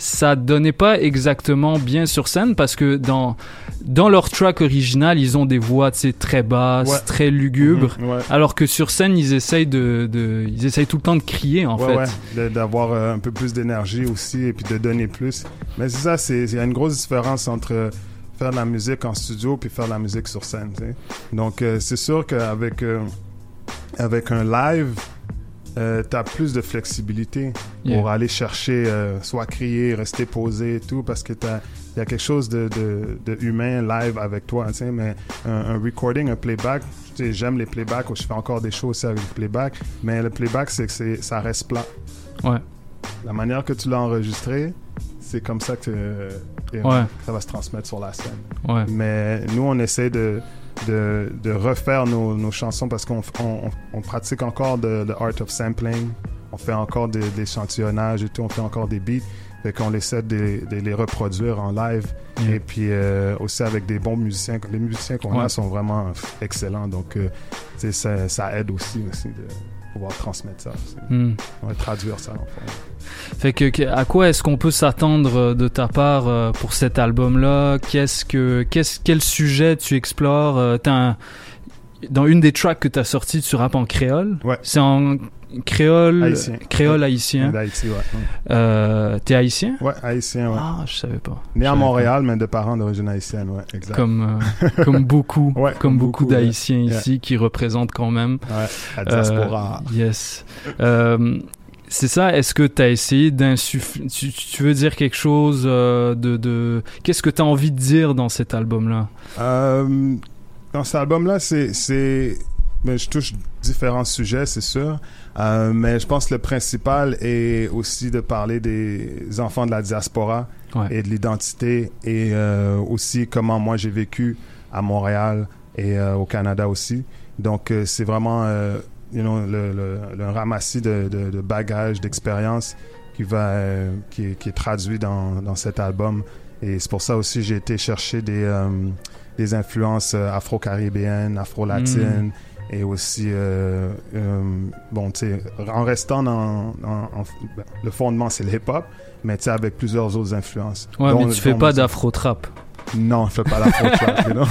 Ça donnait pas exactement bien sur scène parce que dans dans leur track original, ils ont des voix très basses, Ouais. très lugubres, Mhm, ouais. alors que sur scène, ils essayent de, de ils essayent tout le temps de crier en ouais, fait. d'avoir euh, un peu plus d'énergie aussi et puis de donner plus. Mais c'est ça, c'est il y a une grosse différence entre euh, faire de la musique en studio puis faire de la musique sur scène. Donc euh, c'est sûr qu'avec euh, avec un live, euh, t'as plus de flexibilité Yeah. pour aller chercher, euh, soit crier, rester posé et tout, parce que il y a quelque chose de, de, de humain live avec toi, tu sais, mais un, un recording, un playback, tu sais, j'aime les playbacks, je fais encore des aussi avec le playback, mais le playback, c'est que c'est- ça reste plat. Ouais. La manière que tu l'as enregistré, c'est comme ça que, euh, que Ouais. ça va se transmettre sur la scène. Ouais. Mais nous, on essaie de, de, de refaire nos, nos chansons parce qu'on on, on pratique encore de, de art of sampling. On fait encore de, des échantillonnages et tout. On fait encore des beats. Fait qu'on essaie de, de les reproduire en live. Yeah. Et puis euh, aussi avec des bons musiciens. Les musiciens qu'on Ouais. a sont vraiment excellents. Donc, euh, ça, ça aide aussi, aussi de pouvoir transmettre ça. Hmm. On va traduire ça, en fait. Fait que, à quoi est-ce qu'on peut s'attendre euh, de ta part euh, pour cet album-là? Qu'est-ce que, qu'est-ce, quel sujet tu explores Euh, t'as un- Dans une des tracks que t'as sorti, tu rappes en créole? Ouais. C'est en créole, Haïtien. créole haïtien. D'Haïti, ouais. Euh, T'es haïtien? Ouais, haïtien, ouais. Ah, je savais pas. Né à Montréal, mais de parents d'origine haïtienne, ouais, exact. Comme, euh, comme beaucoup, Ouais, comme beaucoup d'Haïtiens ici qui représentent quand même. Ouais, la diaspora. Euh, yes. C'est ça. Est-ce que tu as essayé d'insuffler tu, tu veux dire quelque chose de, de... Qu'est-ce que tu as envie de dire dans cet album-là? Dans cet album-là, c'est, c'est, ben, je touche différents sujets, c'est sûr. Euh, mais je pense que le principal est aussi de parler des enfants de la diaspora Ouais. et de l'identité et euh, aussi comment moi j'ai vécu à Montréal et euh, au Canada aussi. Donc c'est vraiment you know, le, le, le ramassis de, de, de bagages, d'expérience qui va, qui, est- qui est traduit dans, dans cet album. Et c'est pour ça aussi j'ai été chercher des, des influences afro-caribéennes, afro-latines. Et aussi, euh, euh, bon, tu sais, en restant dans, dans- en- ben, le fondement, c'est le hip-hop, mais tu sais, avec plusieurs autres influences. Ouais, mais tu fais pas musique. d'afro-trap. Non, je fais pas d'afro-trap, you know.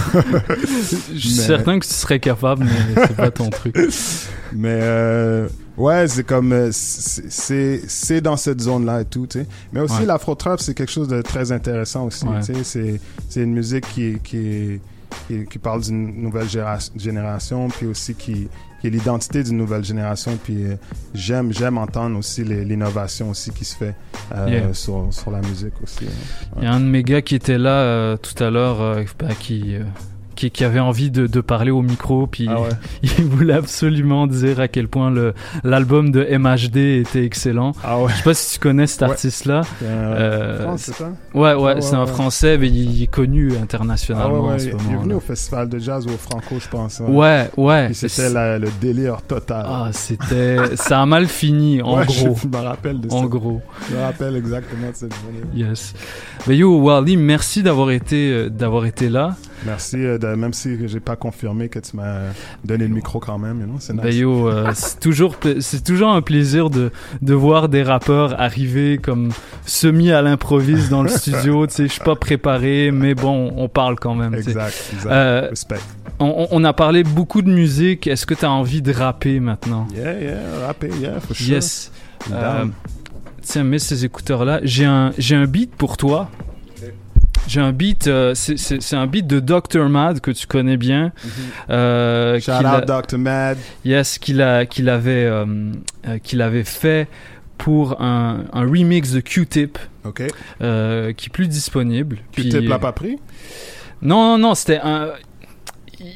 Je suis certain que tu serais capable, mais c'est pas ton truc. Mais euh, ouais, c'est comme euh, c'est c'est dans cette zone-là et tout, tu sais. Mais aussi Ouais. l'afro-trap, c'est quelque chose de très intéressant aussi, Ouais. tu sais. C'est c'est une musique qui qui est- qui, qui parle d'une nouvelle génération, puis aussi qui qui est l'identité d'une nouvelle génération. Puis euh, j'aime j'aime entendre aussi l'innovation aussi qui se fait euh, Yeah. sur sur la musique aussi. Il y a un de mes gars qui était là euh, tout à l'heure, bah, qui, qui, qui avait envie de, de parler au micro, puis Ah ouais. il voulait absolument dire à quel point le l'album de MHD était excellent. Ah ouais. Je sais pas si tu connais cet Ouais. artiste-là. Euh, France, c'est ça? Ouais, ouais, Ah ouais, c'est un ouais. Français, mais il est connu Ah internationalement ouais, en ouais, ce il est moment. venu au festival de jazz au Franco, je pense. hein. Ouais, ouais. C'était la- le délire total. Ah, c'était. ça a mal fini, en Ouais, gros. Je me rappelle de ça. En gros. Je me rappelle exactement de cette journée. Yes. Ben yo, Wally, merci d'avoir été, euh, d'avoir été là. Merci, euh, de- même si j'ai pas confirmé que tu m'as donné le micro quand même, you know, c'est nice. Ben yo, euh, c'est toujours, c'est toujours un plaisir de, de voir des rappeurs arriver comme semi à l'improviste dans le studio. Tu sais, je suis pas préparé, mais bon, on parle quand même. Exact, exact. Euh, Respect. On, on a parlé beaucoup de musique. Est-ce que tu as envie de rapper maintenant? Yeah, yeah, rapper, yeah, for sure. Yes. Euh, tiens, mets ces écouteurs-là. J'ai un, j'ai un beat pour toi. J'ai un beat, euh, c'est- un beat de Dr. Mad que tu connais bien. Euh, Mm-hmm. Shout out a- Dr. Mad. Yes, qu'il qu'il avait, euh, qu'il avait fait pour un, un remix de Q-Tip. Ok. qui est plus disponible. Q-Tip l'a pas pris? Non, non, non, c'était un.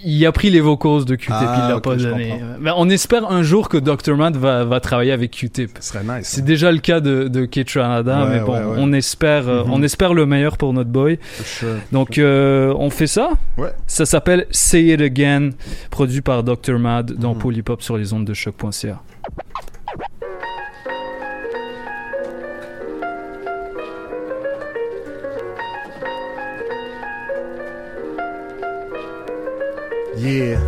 Il a pris les vocals de Q-Tip, Ah, il l'a ok, pas donné. Mais on espère un jour que Dr. Mad va, va travailler avec Q-Tip. Ce serait nice. C'est déjà le cas de, de K-Tranada, Ouais, mais bon, ouais, ouais. on espère, euh, Mhm. on espère le meilleur pour notre boy. Sure. Donc, euh, on fait ça. Ça s'appelle Say It Again, produit par Dr. Mad dans Polypop sur les ondes de choc.ca. Yeah.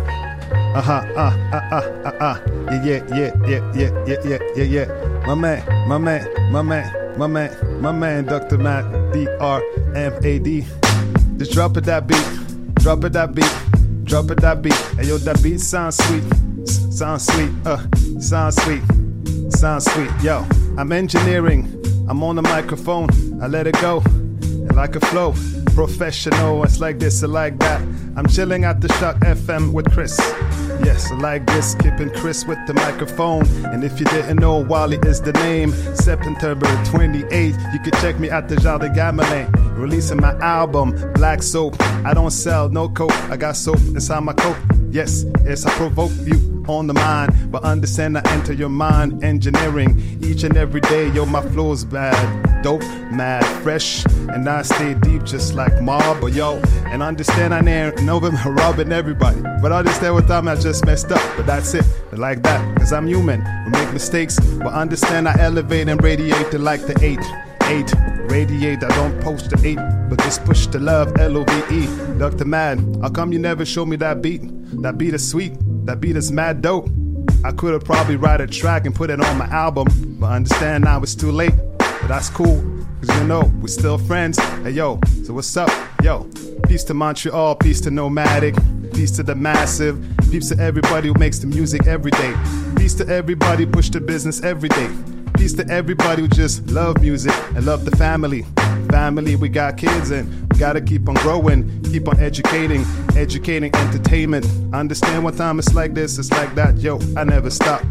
Uh huh. Uh uh uh uh uh. Yeah yeah yeah yeah yeah yeah yeah yeah. My man, my man, my man, my man, my man, Dr. Mad D R M A D. Just drop it that beat, drop it that beat, drop it that beat. Hey yo, that beat sounds sweet, S- sounds sweet, uh, sounds sweet, sounds sweet. Yo, I'm engineering, I'm on the microphone, I let it go and like a flow. Professional, it's like this or like that. I'm chilling at the CHOQ FM with Chris. Yes, like this, keeping Chris with the microphone. And if you didn't know, Waahli is the name. September 28th, you can check me at the Jardin Gamelin. Releasing my album, Black Soap. I don't sell no coke, I got soap inside my coat. Yes, yes, I provoke you on the mind, but understand I enter your mind. Engineering each and every day, yo, my flow's bad, dope, mad, fresh, and I stay deep just like. But yo, and understand I ain't no them robbing everybody, but understand what time I just messed up. But that's it, like that, cause I'm human. We make mistakes, but understand I elevate and radiate it like the eight. Eight, radiate, I don't post the eight, but just push the love, L O V E. Dr. Mad, how come you never show me that beat? That beat is sweet, that beat is mad dope. I could have probably write a track and put it on my album, but understand now it's too late. But that's cool, cause you know, we're still friends. Hey yo, so what's up? Yo, peace to Montreal, peace to Nomadic, peace to the massive, peace to everybody who makes the music every day. Peace to everybody push the business every day. Peace to everybody who just love music and love the family. Family, we got kids and we gotta keep on growing, keep on educating, educating entertainment. Understand what time it's like this, it's like that, yo, I never stop.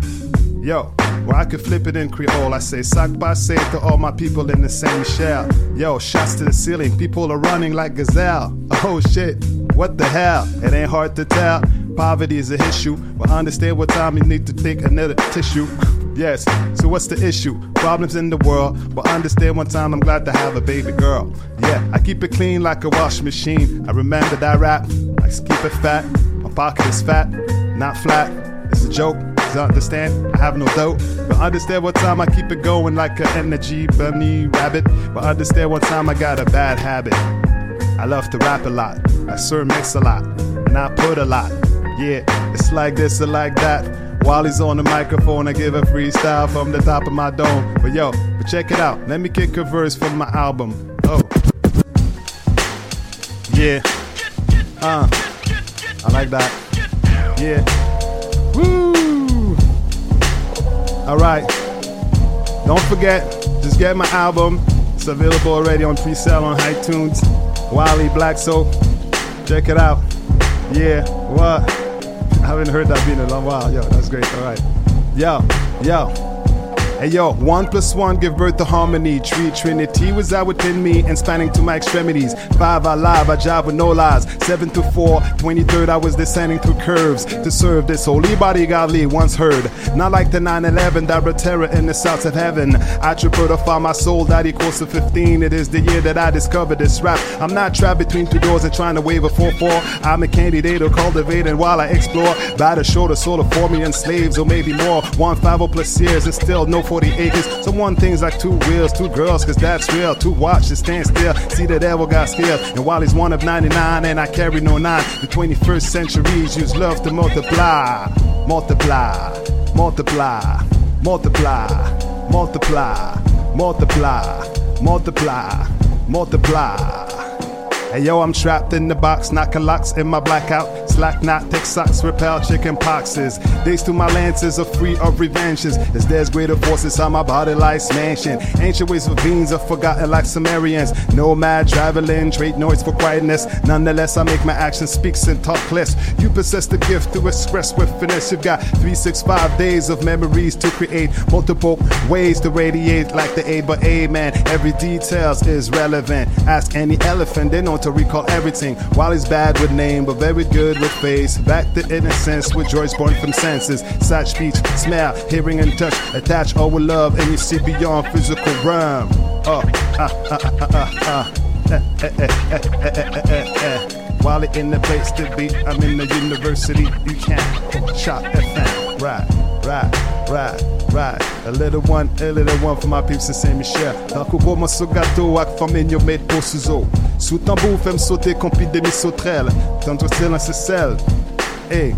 Yo, well, I could flip it in Creole. I say, sac passe to all my people in the same shell. Yo, shots to the ceiling. People are running like gazelle. Oh shit, what the hell? It ain't hard to tell. Poverty is a issue. But understand what time you need to take another tissue. yes, so what's the issue? Problems in the world. But understand one time I'm glad to have a baby girl. Yeah, I keep it clean like a wash machine. I remember that rap. I keep it fat. My pocket is fat, not flat. It's a joke. You understand? I have no doubt. But understand what time I keep it going like an energy bunny rabbit. But understand what time I got a bad habit. I love to rap a lot. I sir mix a lot. And I put a lot. Yeah, it's like this or like that. While he's on the microphone, I give a freestyle from the top of my dome. But yo, but check it out. Let me kick a verse from my album. Oh. Yeah. Uh. I like that. Yeah. Woo! Alright. Don't forget, just get my album. It's available already on pre-sale on iTunes. Waahli Black Soap. Check it out. Yeah, what? I haven't heard that beat in a long while. Yo, that's great. Alright. Yo, yo. Hey yo, one plus one give birth to harmony. Three Trinity was out within me and spanning to my extremities. Five I live, I jive with no lies. Seven to four, 23rd I was descending through curves to serve this holy body godly once heard. Not like the 9-11 that brought terror in the south of heaven. I find my soul that equals to 15. It is the year that I discovered this rap. I'm not trapped between two doors and trying to wave a 4-4. I'm a candidate to cultivate and while I explore, by the shoulder soul of four million slaves or maybe more. One five oh plus years and still no 40 acres. So one thing's like two wheels, two girls, cause that's real. Two watches stand still. See the devil got scared. And while he's one of 99 and I carry no nine, the 21st centuries use love to multiply, multiply, multiply, multiply, multiply, multiply, multiply, multiply. Hey yo, I'm trapped in the box, knocking locks in my blackout. Slack not, thick socks, repel chicken poxes. Days to my lances are free of revenges. As there's greater forces on my body like mansion. Ancient ways of beings are forgotten like Sumerians. Nomad traveling, trade noise for quietness. Nonetheless, I make my actions speak and talk less. You possess the gift to express with finesse. You've got 365 days of memories to create. Multiple ways to radiate like the A but A man. Every details is relevant. Ask any elephant, they know to recall everything. While he's bad with name, but very good with face. Back to innocence with joys born from senses. Such speech, smell, hearing and touch. Attach all with love, and you see beyond physical realm. Oh, ah, ah, ah, ah, ah. Eh, eh, eh, eh, eh, eh, eh, eh. While it in the place to be, I'm in the university. You can't shop FM. Right, right, right, right. A little one, a little one for my peeps in Saint Michel. Tant qu'on commence au gâteau, ak famille yo met pour eau. Sous tambour, femme sauter, compi demi sauterelle. Tantôt c'est dans ce sel. Hey,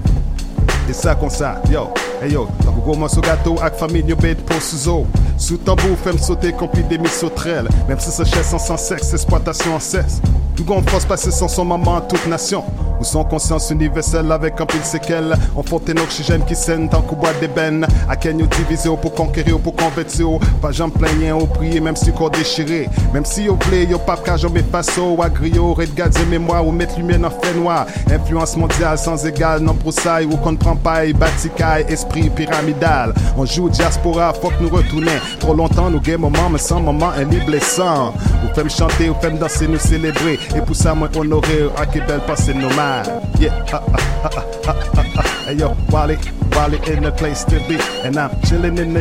et ça comme ça, yo. Hey yo, t'as beau gros morceau gâteau avec famille, y'a bête pour sous Sous tambour, fais sauter quand pis des sauterelles. Même si ce chaise sans sans sexe, exploitation en cesse. Tout grand force passer sans son maman toute nation. Ou sans conscience universelle avec un pile séquelle. On fonte un oxygène qui saigne tant qu'on boit des bennes. A Kenyo divisé pour conquérir ou pour convertir ou. Pas j'en plaignant ou prier même si corps déchiré. Même si au blé, y'a pas qu'à jamais face ou à griot. Redgade mémoire ou mettre lumière dans fait noir. Influence mondiale sans égale, non broussaille ou qu'on prend paille, batikaille, esprit pyramidal. On joue diaspora, faut que nous retourner. Trop longtemps nous game moment, mais sans moment, un lit blessant. Ou fait me chanter, ou fait me danser, nous célébrer. Et pour ça, moi honorer, à qui belle passer nos mains. Yeah, ah, ah, ah, ah, ah, ah, ah. Yo, Wally, Wally in the place to be. And I'm chilling in the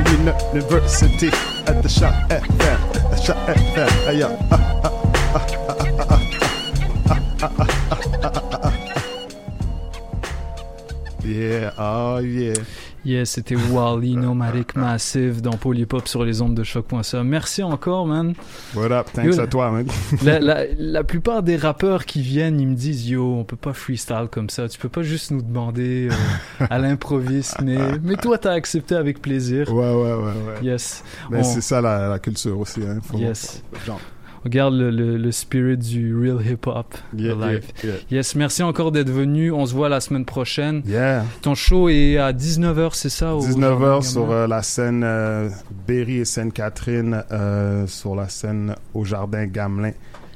university at the shop FM. The shop FM. Hey yo, ah, ah, ah, ah, ah, ah, ah, ah, ah, ah, ah, ah, ah. Yeah, oh yeah. Yes, c'était Wally Nomadic Massive dans Polypop sur les ondes de choc.ca. Merci encore, man. What up? Thanks Yo, à toi, man. la, la, la plupart des rappeurs qui viennent, ils me disent Yo, on peut pas freestyle comme ça. Tu peux pas juste nous demander euh, à l'improviste. Mais, mais toi, t'as accepté avec plaisir. Ouais, ouais, ouais. ouais. Yes. Mais On- c'est ça la, la culture aussi. Hein. Faut- Yes. genre. Regarde le, le, le spirit du real hip-hop Yeah, live. yeah, yeah. Yes, merci encore d'être venu. On se voit la semaine prochaine. Yeah. Ton show est à 19h, c'est ça au 19h sur euh, la scène euh, Berry et Sainte-Catherine, euh, sur la scène au Jardin Gamelin.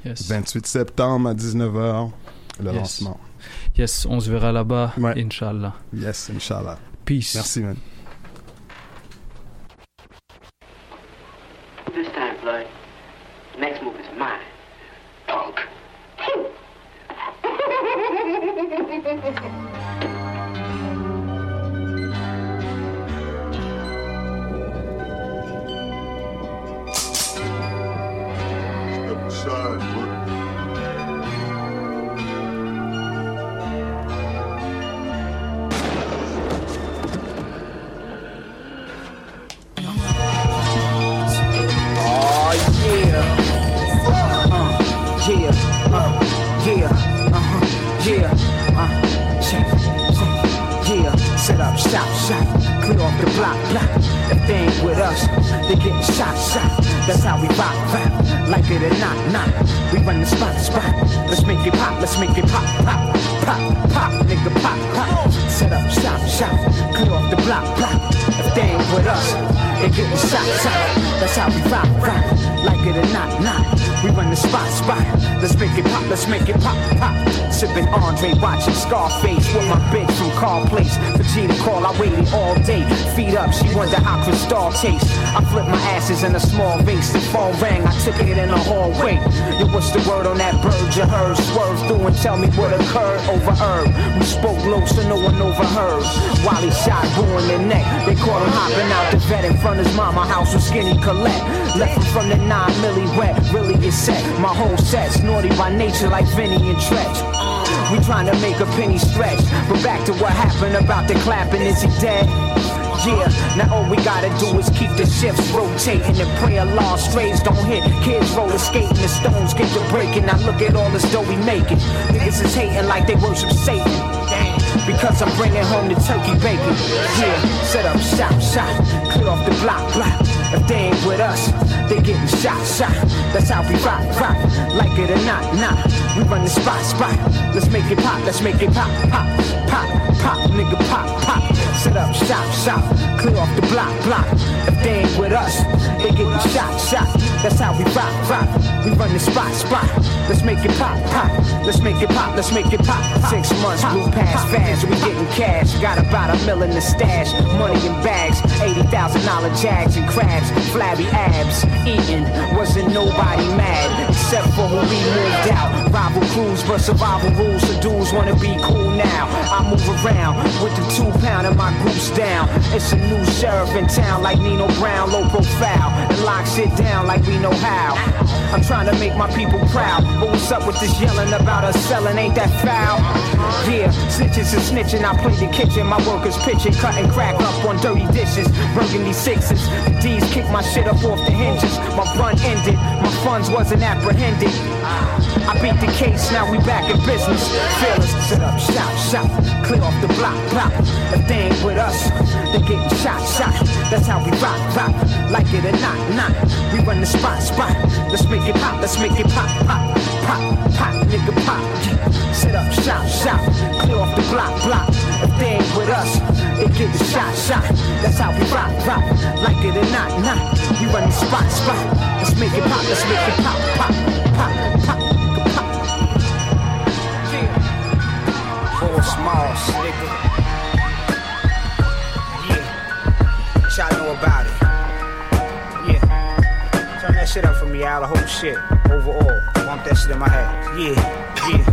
Yes. 28 septembre à 19h, le Yes. lancement. Yes, on se verra là-bas, Inch'Allah. Yes, Inch'Allah. Peace. Merci, man. The neck. They caught him hopping out the vet in front of his mama house with skinny Colette. Left him from the 9 milli wet. Really is set. My whole set's naughty by nature like Vinnie and Treach. We trying to make a penny stretch. But back to what happened about the clapping. Is he dead? Yeah, now all we gotta do is keep the shifts rotating and pray Allah strays don't hit. Kids roller skating, the stones get to breaking. Now look at all this dough we making. Niggas is hating like they worship Satan. Because I'm bringing home the turkey bacon. Yeah, set up shop, shop, clear off the block, block. If they ain't with us, they getting shot, shot. That's how we rock, rock. Like it or not, not. We run the spot, spot. Let's make it pop, let's make it pop, pop, pop, pop, nigga, pop, pop. Set up shop, shop, clear off the block, block. If they ain't with us, they getting shot, shot. That's how we rock, rock. We run the spot, spot. Let's make it pop, pop. Let's make it pop, let's make it pop. Six months blew past fast, we getting cash. Got about a mill in the stash, money in bags, eighty thousand dollar jags and crabs, flabby abs. Eating wasn't nobody mad except for when we moved out. Rival crews, but survival rules. The dudes wanna be cool now. I move around with the two pound and my goose down. It's a new sheriff in town like Nino Brown, low profile, and lock shit down like we know how. I'm trying to make my people proud, but what's up with this yelling about us selling? Ain't that foul? Yeah, snitches and snitching. I play the kitchen, my workers pitching, cutting crack up on dirty dishes, burgundy sixes. The D's kick my shit up off the hinges. My run ended, my funds wasn't apprehended. I beat the case, now we back in business. Fearless, set up, shop, shop, clear off the block, block. If they ain't with us, they getting shot, shot. That's how we rock, rock. Like it or not, not. We run the spot, spot. Let's make it pop, let's make it pop, pop, pop, pop, nigga pop. Set up, shop, shop, clear off the block, block. If they ain't with us, they getting shot, shot. That's how we rock, rock. Like it or not, not. We run the spot, spot. Let's make it pop, let's make it pop, pop, pop, Four smalls, nigga. Yeah. What y'all know about it? Yeah. Turn that shit up for me, Al. The whole shit. Overall. Bump that shit in my head. Yeah. Yeah.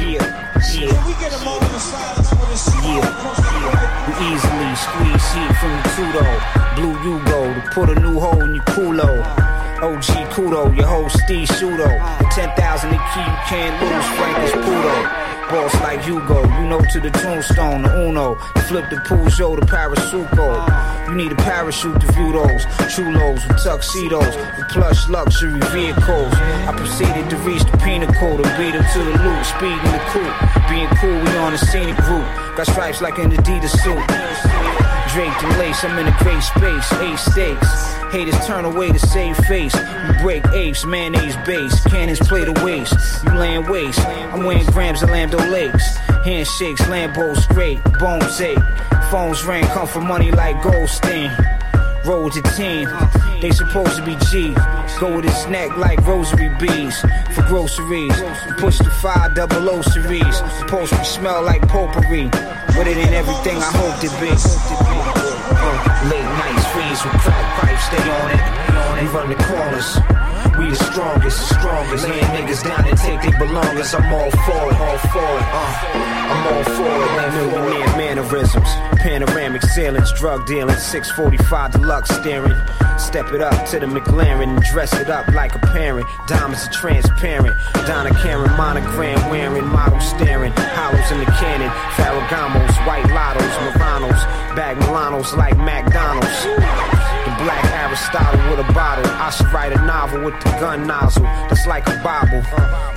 Yeah. Yeah. Can we get a moment of silence for this Yeah, yeah. We easily squeeze shit from the Tudo. Blue Yugo to put a new hole in your culo. OG Kudo, your whole Steve Shudo. The 10,000 the key you can't lose, Frank is Pudo. Boss like Hugo, you know to the tombstone, the Uno. Flip the Peugeot to Parasuco. You need a parachute to view those. Chulos with tuxedos, with plush luxury vehicles. I proceeded to reach the pinnacle, to beat him to the loop, speed in the coupe. Being cool, we on a scenic route. Got stripes like an Adidas suit. Draped in lace, I'm in a great space, eight stakes. Haters turn away to save face. You break apes, mayonnaise base. Cannons play the waste. You laying waste. I'm wearing grams of Lambdo Lakes. Handshakes, Lambos great. Bones ache. Phones ring, come for money like Goldstein. Roll with the team. They supposed to be G. Go with his neck like rosary beads for groceries. Push the five double O. Supposed to smell like potpourri, but it ain't everything I hoped it be. Uh, late nights freeze with crack pipes, stay on it. We run the corners. We the strongest, the strongest. Laying niggas down and take their belongings. I'm all for it, all for it. Uh, I'm all for it. Millionaire mannerisms, panoramic sailings, drug dealing, 645 deluxe steering. Step it up to the McLaren and dress it up like a parent. Diamonds are transparent. Donna Karan monogram wearing, model staring. Hollows in the cannon, Ferragamos, white lottos, Muranos, bag Milanos like McDonald's. Black Aristotle with a bottle. I should write a novel with the gun nozzle. That's like a Bible.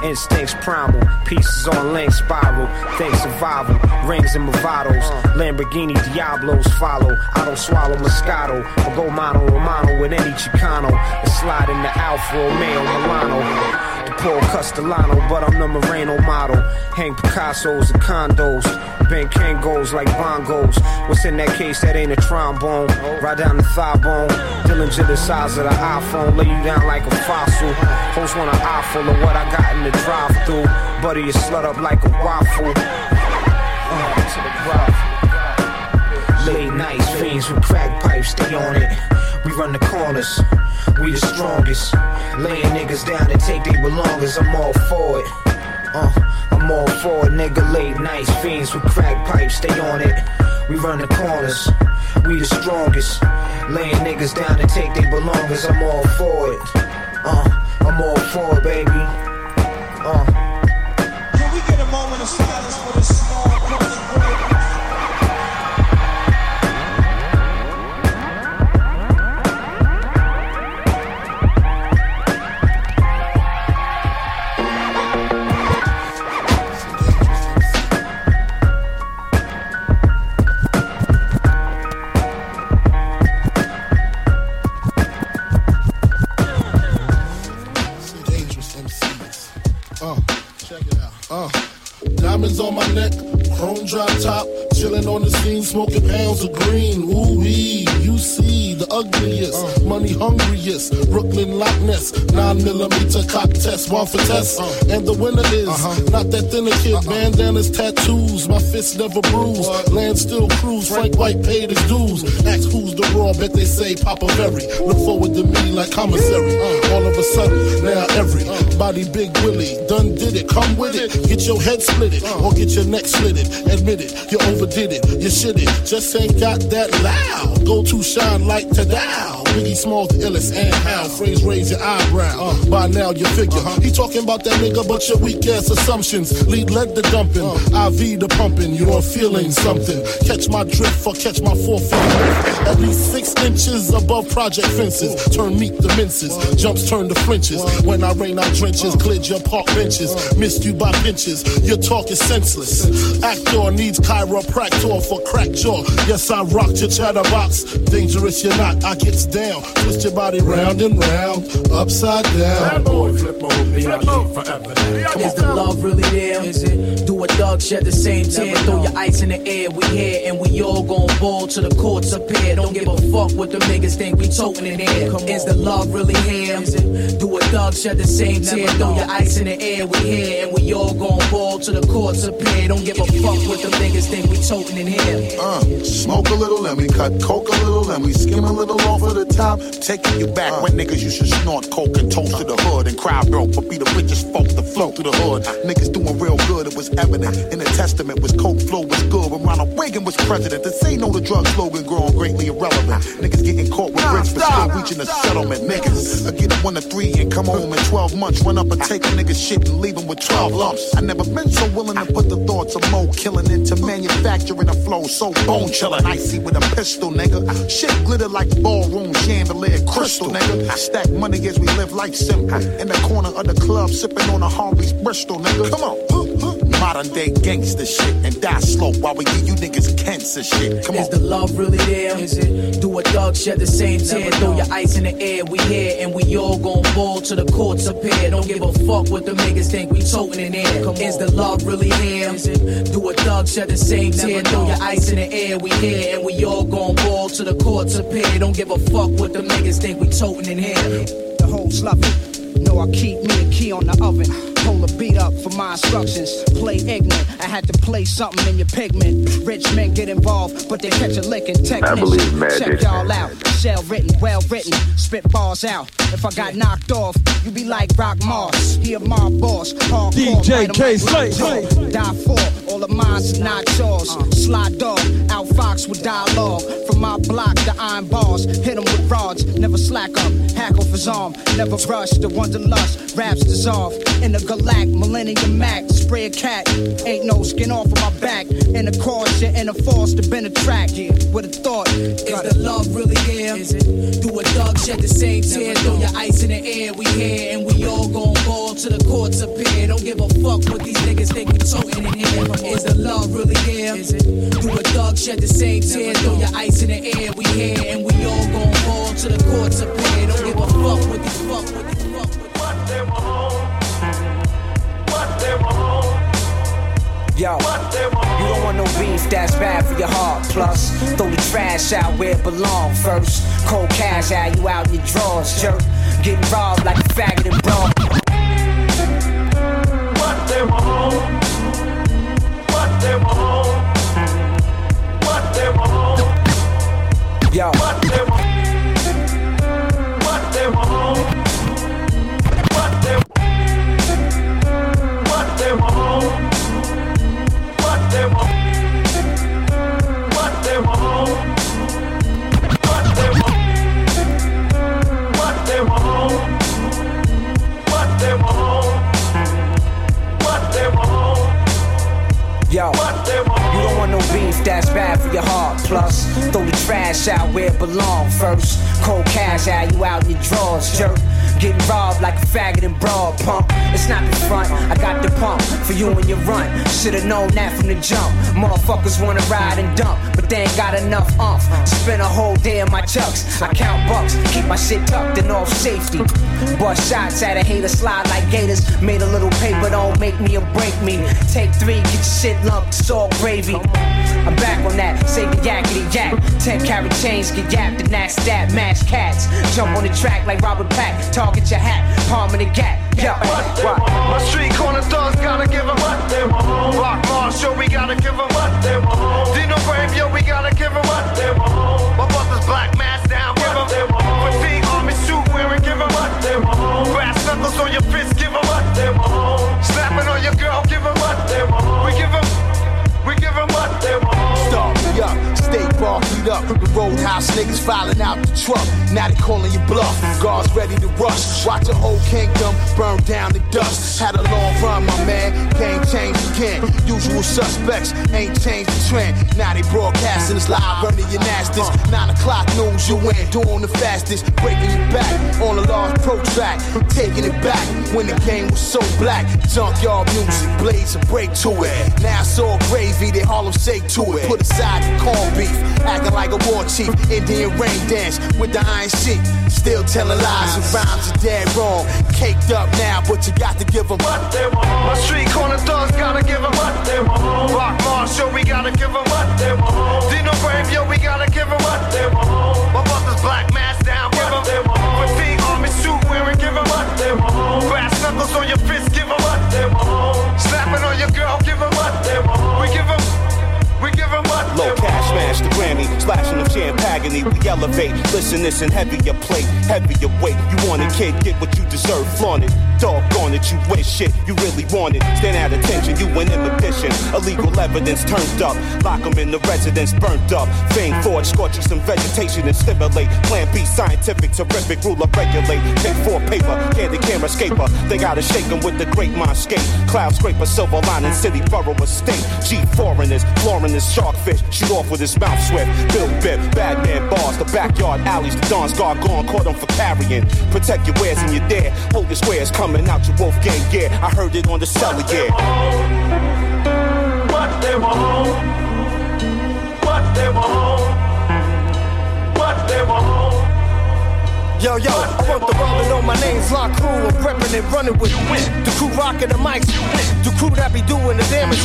Instincts primal. Pieces on link spiral. Think survival. Rings and Movados. Lamborghini Diablos follow. I don't swallow Moscato. Or go mano Romano with any Chicano. And slide in the Alfa Romeo Milano. Paul Castellano, but I'm the Moreno model. Hang Picasso's and condos. Ben Kangos like bongos. What's in that case that ain't a trombone? Right down the thigh bone. Dillinger the size of the iPhone. Lay you down like a fossil. Host want an eye full of what I got in the drive through. Buddy is slut up like a waffle. Late nights, fiends with crack pipes, stay on it. We run the corners, we the strongest. Laying niggas down to take their belongings, I'm all for it. Uh, I'm all for it, nigga. Late nights, fiends with crack pipes, stay on it. We run the corners, we the strongest. Laying niggas down to take their belongings, I'm all for it. Uh, I'm all for it, baby. Uh. Uh, check it out. Uh, diamonds on my neck, chrome drop top, chilling on the scene, smoking pounds of green. Ooh wee, you see the ugliest, uh. money hungriest, Brooklyn Loch Ness, nine millimeter cock test, one for test, uh. and the winner is uh-huh. not that thinner kid, uh-uh. bandanas, tattoos, my fists never bruise, land still cruise, Frank White paid his dues. Ask who's the raw, bet they say Papa Berry. Look forward to me like commissary. Uh. All of a sudden, now everybody Big Willie done did it. Come with it, get your head split it, or get your neck slit it. Admit it, you overdid it, you should it. just ain't got that loud. Go to shine like to down. Biggie Smalls the illest and how phrase raise your eyebrow. Uh, by now you figure he talking about that nigga, but your weak ass assumptions lead led the dumping, IV the pumping. You're feeling something. Catch my drift or catch my forefinger. At least six inches above project fences. Turn meat to minces, jumps turn to flinches. When I rain, I drenches, cleared your park benches. Missed you by pinches. Your talk is senseless. Actor needs chiropractor for crack jaw. Yes, I rocked your chatterbox. Dangerous, you're not. I gets down. Twist your body round and round, upside down. flip Is the love really there? Is it? Do a dog shed the same tear? Throw your ice in the air. We here and we all gon' ball till the courts appear. Don't give a fuck what the niggas think we toting in here. Is the love really here? Is it? Do a dog shed the same tear? Throw your ice in the air. We here and we all gon' ball till the courts appear. Don't give a fuck what the niggas think we toting in here. Uh, smoke a little and we cut coke a little and we skim a little off of the top. Taking you back when niggas used to snort coke and toast to the hood and cry broke, but be the richest folk to flow through the hood. Niggas doing real good, it was evident. In the testament was coke flow was good when Ronald Reagan was president. To say no to drug slogan growing greatly irrelevant. Niggas getting caught with bricks but still reaching a settlement. Niggas uh, get a one to three and come home in 12 months. Run up and take a nigga shit and leave him with 12 lumps. I never been so willing to put the thoughts of mo killing into manufacturing a flow so bone chilling. Icy with a pistol, nigga. Shit glitter like ballroom chandelier crystal, nigga. Stack money as we live life simple. In the corner of the club, sipping on a Harvey's Bristol, nigga. Come on. Modern day gangster shit and die slow while we give you niggas cancer shit. Come Is on. the love really there? Is it? Do a dog shed the same tear? Throw your ice in the air. We here and we all gon' ball to the courts appear. Don't give a fuck what the niggas think we toting in here. Is the love really here? Is it? Do a dog shed the same tear? Throw your ice in the air. We here and we all gon' ball to the courts appear. Don't give a fuck what the niggas think we toting in here. The hoes love it. Know I keep me a key on the oven. Hold a beat up for my instructions. Play ignorant. I had to play something in your pigment. Rich men get involved, but they catch a lick and techniques. I believe magic. Check y'all out. Shell written, well written. Spit bars out. If I got knocked off, you be like Rock Mars. He a mob boss. Hardcore, DJ write 'em K. like Slay. Rock Die for all of mine's not yours. Uh. Sly dog, out fox with dialogue. From my block, the iron bars. Hit 'em with rods, never slack up. Hack off his arm, never brush. The wanderlust, raps dissolve. In the galact, Millennium Mac, spray a cat. Ain't no skin off of my back. In the chorus, you're in a force to bend a track. With a thought, Is the love really here? Damn? Is? Do a thug shed the same tear? Throw your ice in the air, we here and we all gon' ball to the courts appear. Don't give a fuck what these niggas think we totin' in here. Is the love really there? Is it? Do a thug shed the same tear? Throw your ice in the air, we here and we all gon' ball to the courts appear. Don't give a fuck what these fuck what these fuck what these What they want? What they want? Yo, you don't want no beef, that's bad for your heart. Plus, throw the trash out where it belongs first. Cold cash out you out in your drawers, jerk. Getting robbed like a faggot and broad. What they want? What they want? What they want? Yo, What they want? That's bad for your heart. Plus, throw the trash out where it belong first. Cold cash out you out in your drawers, jerk. Getting robbed like a faggot and broad pump. It's not the front, I got the pump for you and your run. Should've known that from the jump. Motherfuckers wanna ride and dump, but they ain't got enough umph spend a whole day in my chucks. I count bucks, keep my shit tucked in off safety. Bust shots at a hater, slide like gators. Made a little paper, don't make me or break me. Take three, get your shit lumped, it's all gravy. I'm back on that, say the yakety yak. Ten carat chains, get yapped, and that's that. Match cats, jump on the track like Robert Pack. Target your hat, palm in the gap. Yo, what? they want. My street corner thugs gotta give 'em what they want. Rock Marshall, we gotta give 'em what they want. Dino Brave, yo, we gotta give 'em what they want. My brother's black mask down, give 'em. Fatigue army suit wearing, give 'em what they want. Brass knuckles on your fist, give 'em what they want. Slapping on your girl, give 'em what they want. We give 'em, we give 'em what they want. Me up, stay barked up. The roadhouse niggas filing out the truck. Now they calling you bluff. Guards ready to rush. Watch the whole kingdom burn down to dust. Had a long run, my man. Game changed again. Usual suspects ain't changed the trend. Now they broadcasting this live, running your nasties. Nine o'clock news, you win. Doing the fastest, breaking your back on a large pro track. Taking it back when the game was so black. Junkyard music, blaze a break to it. Now it's all gravy, they Harlem shake to it. Put aside the corn beef, acting like a war chief. Indian rain dance with the iron sheet. Still telling lies and rhymes are dead wrong. Caked up now, but you got to give them what they want. My street corner thugs gotta give 'em what they want. Rock Marshall, we gotta give 'em what they want. Dino Brave, yo, we gotta give 'em what they want. My brother's black mask down, give 'em. Fatigue army suit wearing, give 'em what they want. Brass knuckles on your fist, give 'em what they want. Slapping on your girl, give 'em what they want. We give 'em, we give 'em what they Low cash smash the Grammy, splashing of champagne, we elevate. Listen, this and heavier plate, heavier weight. You want a kid, get what you deserve, flaunt it. Doggone it, you wish shit, you really want it. Stand at attention, you an imitation. Illegal evidence turned up, lock 'em in the residence, burnt up. Fame forge, scorch you some vegetation and stimulate. Plan B, scientific, terrific, ruler, regulate. Take four paper, candy camera escaper. They gotta shake 'em with the great mind skate. Cloud scraper, silver lining, city, borough, estate. G foreigners, foreigners, sharkfish, shoot off with his mouth swift. Bill Bip, bad man bars, the backyard alleys, the Don's guard gone, caught 'em for carrying. Protect your wares and your dare. Hold your squares coming out your wolf gang, yeah. I heard it on the cellar, yeah. What they want, what they want, what they want. Yo, yo, I want the world to know my name's Lock Crew. I'm reppin' and running with the crew rocking the mics. The crew that be doing the damage.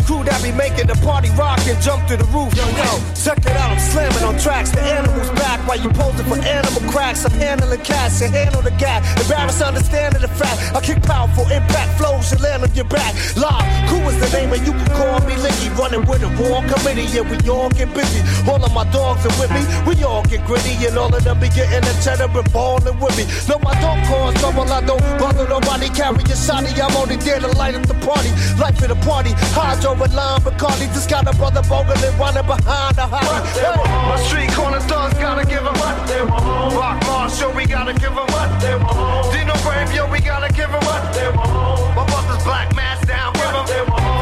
The crew that be making the party rock and jump to the roof. Yo, yo, check it out. I'm slamming on tracks. The animal's back while you posing for animal cracks. I'm handling cats and handle the gap. Embarrassed understanding the fact. I kick powerful impact flows and land on your back. Live, crew is the name and you can call me Licky. Running with a war committee. Yeah, we all get busy. All of my dogs are with me. We all get gritty and all of them be getting the cheddar and ballin' with me. No, I don't cause trouble. I don't bother nobody. Carry a shotty. I'm only there to light up the party. Life of the party. Hydro and lime Bacardi. Just got a brother bogling running behind the hottie. Hey. My street corner thugs gotta give 'em what they want. Rock Marshall, we gotta give 'em what they want. Dino Brave, yo, we gotta give 'em what they want. My brother's black mask down, give 'em.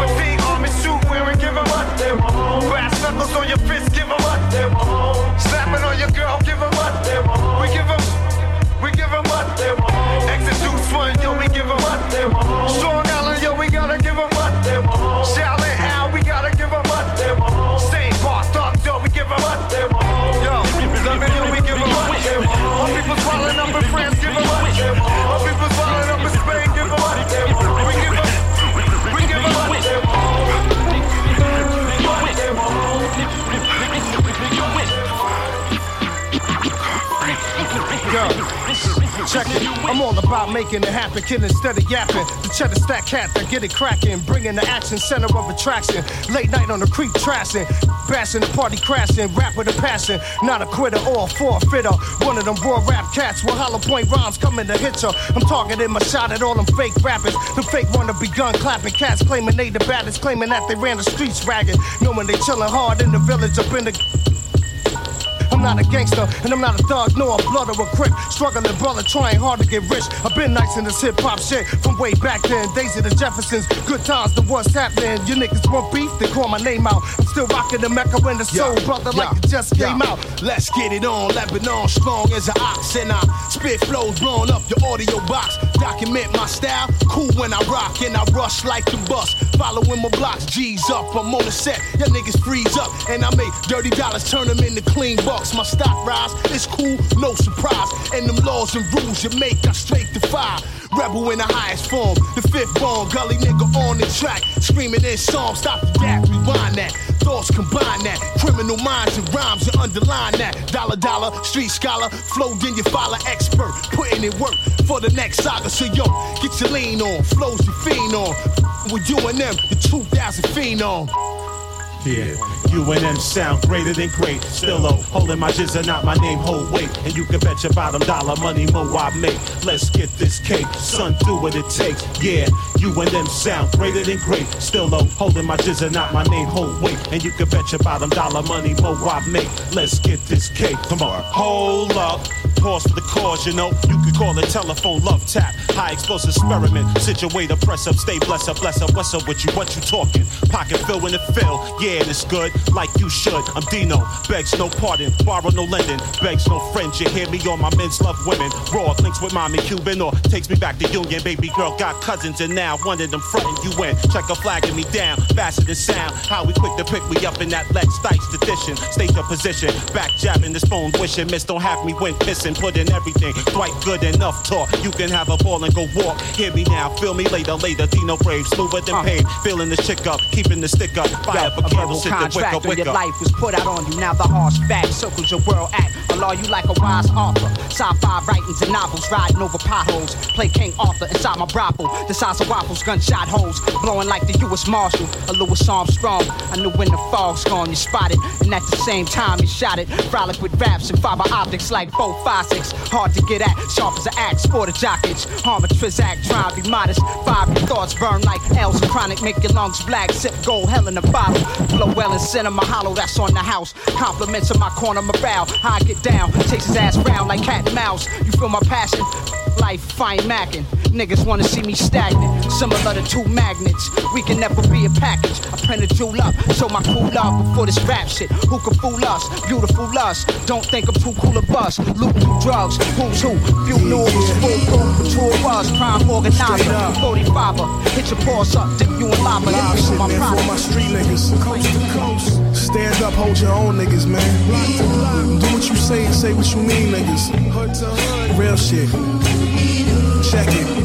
Fatigue army suit wearing, give them what they want. Brass knuckles on your fist, give them what they want. Slapping on your girl, give them what they want. We give them, we give them what they want. Exit Deuce One, yo, we give them what they want. Strong Island, yo, we gotta give them what they want. Shout all about making it happen, kid instead of yapping. The cheddar stack cat that get it cracking, bringing the action center of attraction. Late night on the creek trashing, bashing the party crashing, rap with a passion. Not a quitter or a forfeiter. One of them raw rap cats with hollow point rhymes coming to hit ya. I'm targeting my shot at all them fake rappers. The fake wanna be gun clapping cats claiming they the baddest, claiming that they ran the streets ragged. Knowing they chillin' hard in the village up in the I'm not a gangster, and I'm not a thug, nor a blood or a crip. Struggling brother, trying hard to get rich. I've been nice in this hip hop shit from way back then. Days of the Jeffersons, good times, the what's happening. You niggas want beef, they call my name out. I'm still rocking the Mecca in the soul, brother, like it just came out. Let's get it on, Lebanon strong as an ox, and I spit flows blowing up your audio box. Document my style, cool when I rock, and I rush like the bus. Following my blocks, G's up, I'm on the set. Y'all niggas freeze up, and I make dirty dollars turn them into clean bucks. My stock rise, it's cool, no surprise. And them laws and rules you make, I straight defy. Rebel in the highest form, the fifth born, gully nigga on the track, screaming in song, stop the gap, rewind that. Thoughts combine that, criminal minds and rhymes and underline that. Dollar dollar, street scholar, flow then you follow expert, putting in work for the next saga. So yo, get your lean on, flows your fiend on. With you and them, the 2000 phenom. Yeah, you and them sound greater than great. Still low, holding my jizz not my name hold weight. And you can bet your bottom dollar money more I make. Let's get this cake, son, do what it takes. Yeah, you and them sound greater than great. Still low, holding my jizz not my name hold weight. And you can bet your bottom dollar money more I make. Let's get this cake. Come on, hold up. Pause for the cause, you know. You could call it telephone love tap. High explosive experiment. Situator, press up, stay bless up, bless up. What's up with you? What you talking? Pocket fill when it fill. Yeah, it's good, like you should. I'm Dino, begs no pardon, borrow no lending, begs no friends. You hear me on my men's love women. Raw links with mommy Cuban or takes me back to Union. Baby girl got cousins and now one of them frontin' you in. Check a flagging me down, faster than sound. How we quick to pick me up in that Lex Stites edition. State your position, back jabbing this phone, wishing miss don't have me when pissing. Put in everything, quite good enough talk. You can have a ball and go walk. Hear me now, feel me later, later. Dino brave, smoother than pain. Feeling the chick up, keeping the stick up. Fire Yo, for a candles, verbal the contract when your life was put out on you. Now the harsh fact circles your world act. Allow you like a wise author. Sci-fi writings and novels, riding over potholes. Play King Arthur inside my brothel. The size of waffles, gunshot holes, blowing like the U.S. Marshal. A Louis Armstrong. I knew when the fog's gone, you spotted, and at the same time you shot it. Frolic with raps and fiber optics like 456. Hard to get at, sharp as an axe, sport a jockage. Harmon Trizac, try be modest. Fiery thoughts burn like L's chronic, make your lungs black. Sip gold, hell in a bottle. Blow well and cinema hollow, that's on the house. Compliments of my corner morale. How I get down, takes his ass round like cat and mouse. You feel my passion? Life fine macking. Niggas wanna see me stagnant, similar to two magnets. We can never be a package. I print a jewel up, show my cool love before this rap shit. Who can fool us? Beautiful lust. Don't think I'm too cool to bust. Loot through drugs, who's who? Few news, full proof, patrol was, crime organizer. 45 hit your paws up, dip you in lava. Live shit, my man, for my street niggas. Coast to coast. Stand up, hold your own niggas, man. Do what you say and say what you mean, niggas. Real shit. Check it.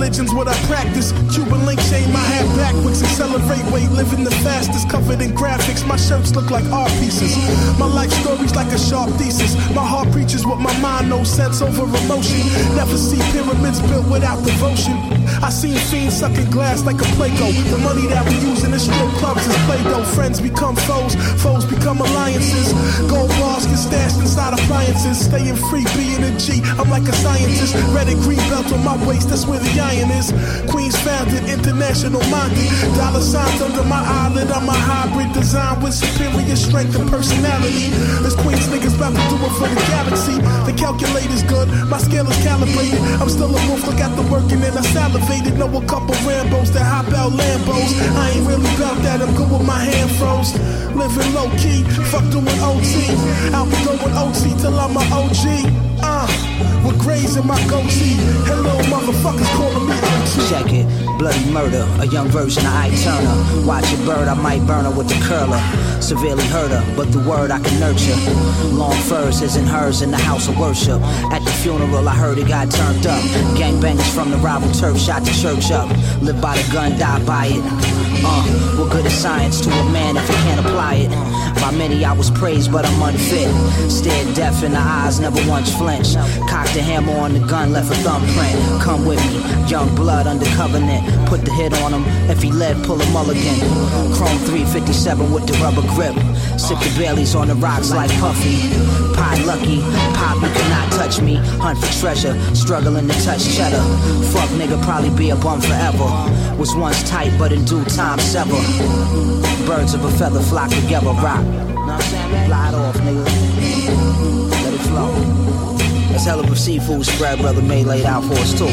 Religion's what I practice. Cuban link chain, my hat backwards. Accelerate weight, living the fastest. Covered in graphics, my shirts look like art pieces. My life story's like a sharp thesis. My heart preaches what my mind knows, sense over emotion. Never see pyramids built without devotion. I seen fiends sucking glass like a Play-Doh. The money that we use in the strip clubs is Play-Doh. Friends become foes, foes become alliances. Gold bars get stashed inside appliances. Staying free, being a G. I'm like a scientist. Red and green belt on my waist, that's where the is. Queens founded, international minded. Dollar signs under my eyelid. I'm a hybrid design with superior strength and personality. This Queens niggas about to do it for the galaxy. The calculator's good, my scale is calibrated. I'm still a wolf, look at the working and I salivated. Know a couple Rambos that hop out Lambos. I ain't really about that, I'm good with my hand froze. Living low key, fuck doing OT. I'll be going OT till I'm a OG. Uh, with grays my goatee. Hello, motherfuckers calling me. Check it. Bloody murder, a young version of Ike Turner. Watch it bird, I might burn her with the curler. Severely hurt her, but the word I can nurture. Long furs isn't hers in the house of worship. At the funeral, I heard it got turned up. Gangbangers from the rival turf shot the church up. Live by the gun, die by it. Uh, what good is science to a man if he can't apply it? By many I was praised, but I'm unfit. Stared deaf in the eyes, never once flinched. Cocked a hammer on the gun, left a thumbprint. Come with me, young blood under covenant. Put the hit on him, if he led, pull a mulligan. Chrome 357 with the rubber grip. Sip the Baileys on the rocks like Puffy. Pie lucky, pop, you cannot touch me. Hunt for treasure, struggling to touch cheddar. Fuck nigga, probably be a bum forever. Was once tight, but in due time sever. Birds of a feather flock together, rock. Know what I'm saying? Off, nigga. Let it flow. That's hell of a seafood spread, brother May laid out for us too.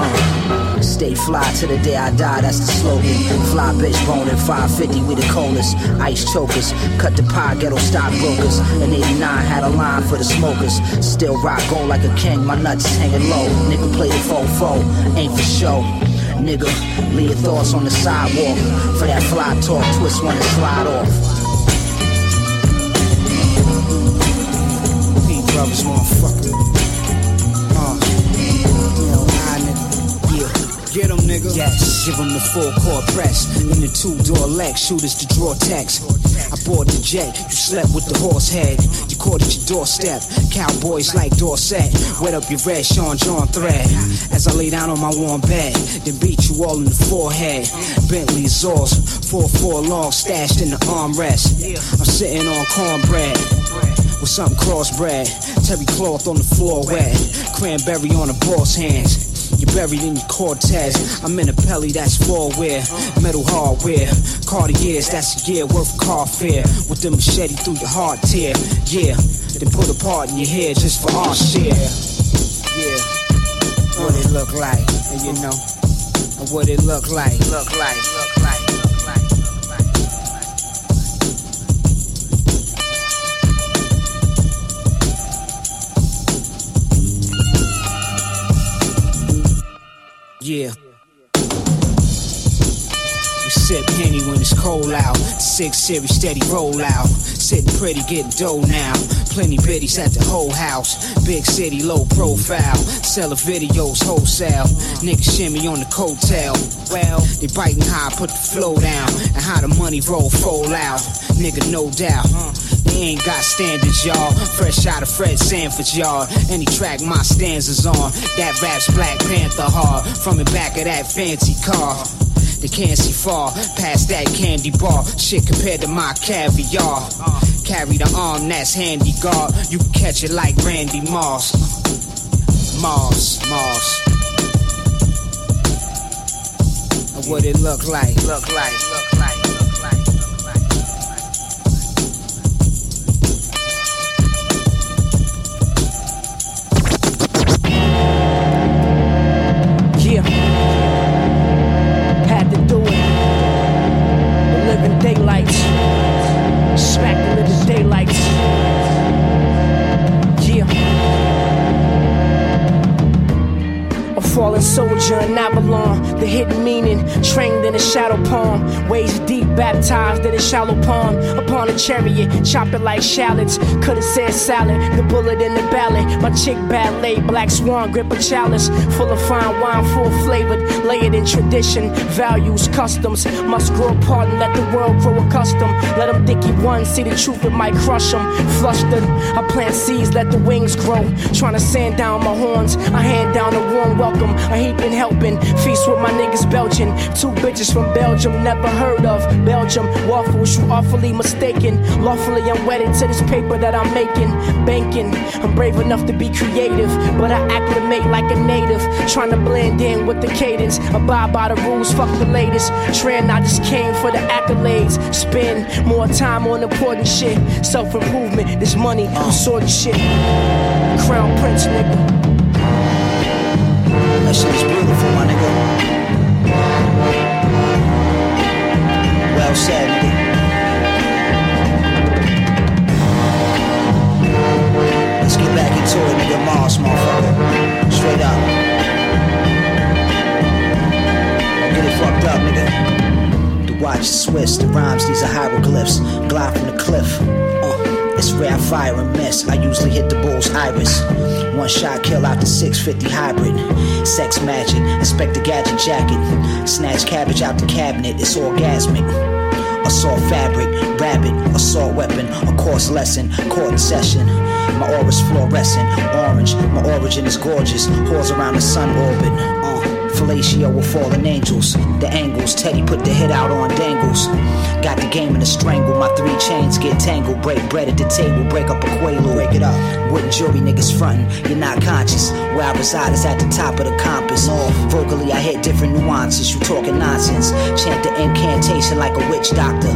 Uh, Stay fly to the day I die, that's the slogan. Fly bitch boning 550, we the coldest. Ice chokers, cut the pie, ghetto stockbrokers. In 89, had a line for the smokers. Still rock gold like a king, my nuts hanging low. Nigga play the faux ain't for show. Nigga, leave your thoughts on the sidewalk. For that fly talk, twist one and slide off. Brothers, motherfucker. Uh, you know, nigga. Yeah. Get 'em, nigga. Yes, give 'em the full court press. In the two door Lex, shooters to draw text. I bought the jet, you slept with the horse head. You caught at your doorstep. Cowboys like Dorset. Wet up your red Sean John thread. As I lay down on my warm bed, then beat you all in the forehead. Bentley Zaws, 4-4 long stashed in the armrest. I'm sitting on cornbread with something crossbred. Terry cloth on the floor wet. Cranberry on the boss hands. You're buried in your Cortez. I'm in a Pelly that's four wear. Metal hardware. Cartiers, that's a year worth of car fare. With the machete through your heart tear. Yeah. Then put a part in your head just for our share. Yeah. What it look like, and you know. What it look like, look like, look like. Yeah. We sip Henny when it's cold out. Six series steady roll out. Sitting pretty, getting dough now. Plenty biddies at the whole house. Big city, low profile. Selling videos wholesale. Niggas shimmy on the coattail. Well, they biting I put the flow down. And how the money roll fold out. Nigga, no doubt. Ain't got standards, y'all. Fresh out of Fred Sanford's yard. Any track my stanzas on. That rap's Black Panther hard. From the back of that fancy car. They can't see far past that candy bar. Shit compared to my caviar. Carry the arm that's handy guard. You can catch it like Randy Moss. Moss, Moss. What it look like, look like, look like, fallen soldier in Avalon, the hidden meaning, trained in a shadow palm, waist deep, baptized in a shallow pond. Upon a chariot, chop it like shallots. Could've said salad, the bullet in the ballad. My chick ballet, black swan, grip a chalice, full of fine wine, full flavored, layered in tradition, values, customs. Must grow apart and let the world grow accustomed. Let them think he won, see the truth, it might crush them. Flustered, I plant seeds, let the wings grow. Trying to sand down my horns, I hand down a warm welcome. I ain't been helping. Feast with my niggas Belgian. Two bitches from Belgium, never heard of. Belgium, waffles, you awfully mistaken. Lawfully, I'm wedded to this paper that I'm making. Banking, I'm brave enough to be creative, but I acclimate like a native. Trying to blend in with the cadence. Abide by the rules, fuck the latest. Trend, I just came for the accolades. Spend more time on important shit. Self improvement, this money, I'm sort of shit. Crown Prince, nigga. That shit is beautiful, my nigga. Well said, nigga. Let's get back into it, nigga. Mars, motherfucker. Straight up. Don't get it fucked up, nigga. The watch is Swiss, the rhymes, these are hieroglyphs. Glide from the cliff. Uh it's rare fire and miss. I usually hit the bull's iris. One shot kill out the 650 hybrid. Sex magic, inspect the gadget jacket. Snatch cabbage out the cabinet, it's orgasmic. Assault fabric, rabbit, assault weapon, a course lesson, court session. My aura's fluorescent, orange. My origin is gorgeous, whores around the sun orbit. Uh, fellatio with fallen angels. The angles, Teddy put the hit out on dangles. Got the game in a strangle, my three chains get tangled. Break bread at the table, break up a quaalude. Break it up. Wooden jury niggas frontin', you're not conscious. Where I reside is at the top of the compass. Vocally, I hit different nuances. You talking nonsense. Chant the incantation like a witch doctor.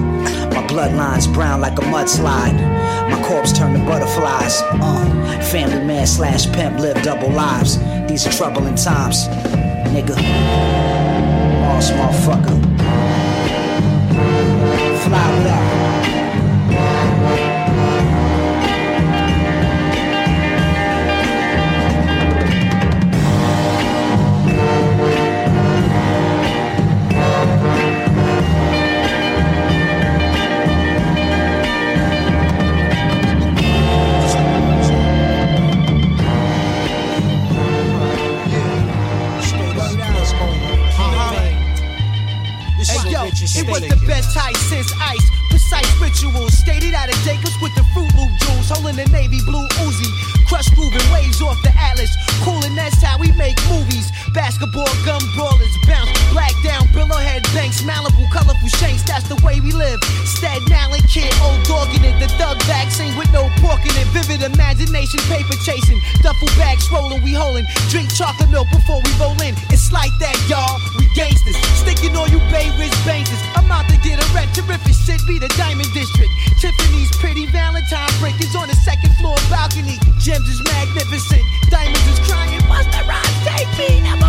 My bloodline's brown like a mudslide. My corpse turned to butterflies. Uh, family man slash pimp live double lives. These are troubling times, nigga. Lost motherfucker. Fly without. Yo, it was the best tight since ice. Precise rituals, skated out of Jacobs with the Fruit Loop jewels, holding the navy blue Uzi. Crush moving waves off the Atlas, cool and that's how we make movies. Basketball gum brawlers, bounce black down, billowhead banks, Malibu, colorful shanks. That's the way we live. Staten Island kid, old dog in it, the thug vaccine with no pork in it. Vivid imagination, paper chasing, duffel bags rolling, we holding. Drink chocolate milk before we roll in. It's like that, y'all. We gangsters, sticking on you Bay Ridge bankers. I'm out to get a red terrific shit, be the Diamond District. Tiffany's pretty Valentine brick is on the second floor balcony. Gems is magnificent, diamonds is crying. Busta Rhymes, take me, never.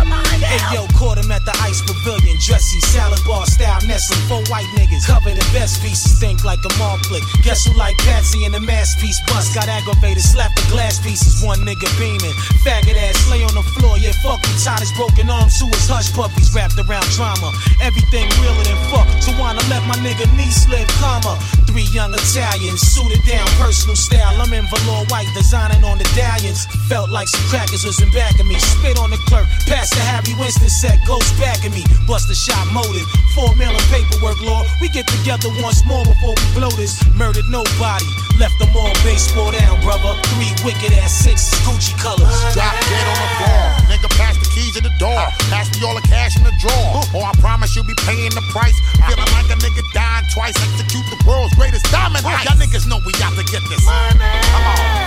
Hey yo, caught him at the ice pavilion, dressy salad bar style, nestling four white niggas. Covered in best pieces, think like a mall flick. Guess who like Patsy in the masterpiece bus? Got aggravated, slapped the glass pieces, one nigga beaming. Faggot ass lay on the floor, yeah, fuck him. Tied his broken arms to his hush puppies wrapped around drama. Everything realer than fuck. So wanna let my nigga niece live comma. Three young Italians, suited down, personal style. I'm in velour white, designing on the dallions. Felt like some crackers was in back of me. Spit on the clerk, pass the Harry Winston set, ghost back at me. Bust a shot motive, four million paperwork, Lord. We get together once more before we blow this. Murdered nobody, left them all baseball down, brother. Three wicked ass sixes, Gucci colors. Drop dead on the floor. Nigga, pass the keys to the door. Pass me all the cash in the drawer. Or I promise you'll be paying the price. Feeling like a nigga dying twice. Execute the world's greatest diamond. Y'all niggas know we got to get this. Come on.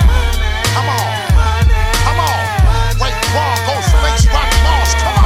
Come on. Come on. Paul, Ghostface, Rock Moss. Come on.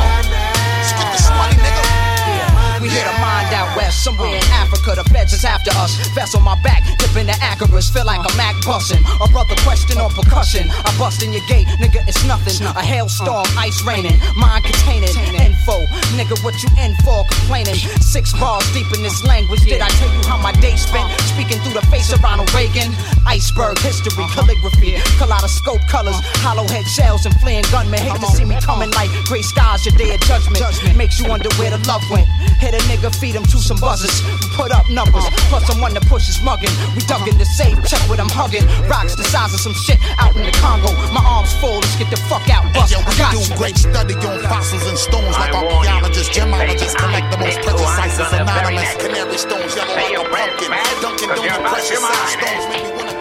We hit a mind out west, somewhere in Africa. The feds is after us. Vest on my back, dipping the Acarus. Feel like a Mac bussin'. A brother question on percussion. I bust in your gate, nigga, it's nothing. A hailstorm, ice raining, mind containing info. Nigga, what you in for? Complaining. Six bars deep in this language. Did I tell you how my day spent? Speaking through the face of Ronald Reagan. Iceberg history, calligraphy, kaleidoscope colors, hollow head shells, and fleeing gunmen. Hate to see me coming like gray skies, your day of judgment. Makes you wonder where the love went. Hit a nigga, feed him to some buzzers. We put up numbers, plus someone to push his mugging. We dug in the safe, check what I'm hugging. Rocks the size of some shit out in the Congo. My arms full, let's get the fuck out. Bust, Yo, I we got do you. great study on fossils and stones like archaeologists, gemologists, collect the most precious ices anonymous. Canary stones, yellow like a pumpkin. Dunkin' Donut, precious stones make me wanna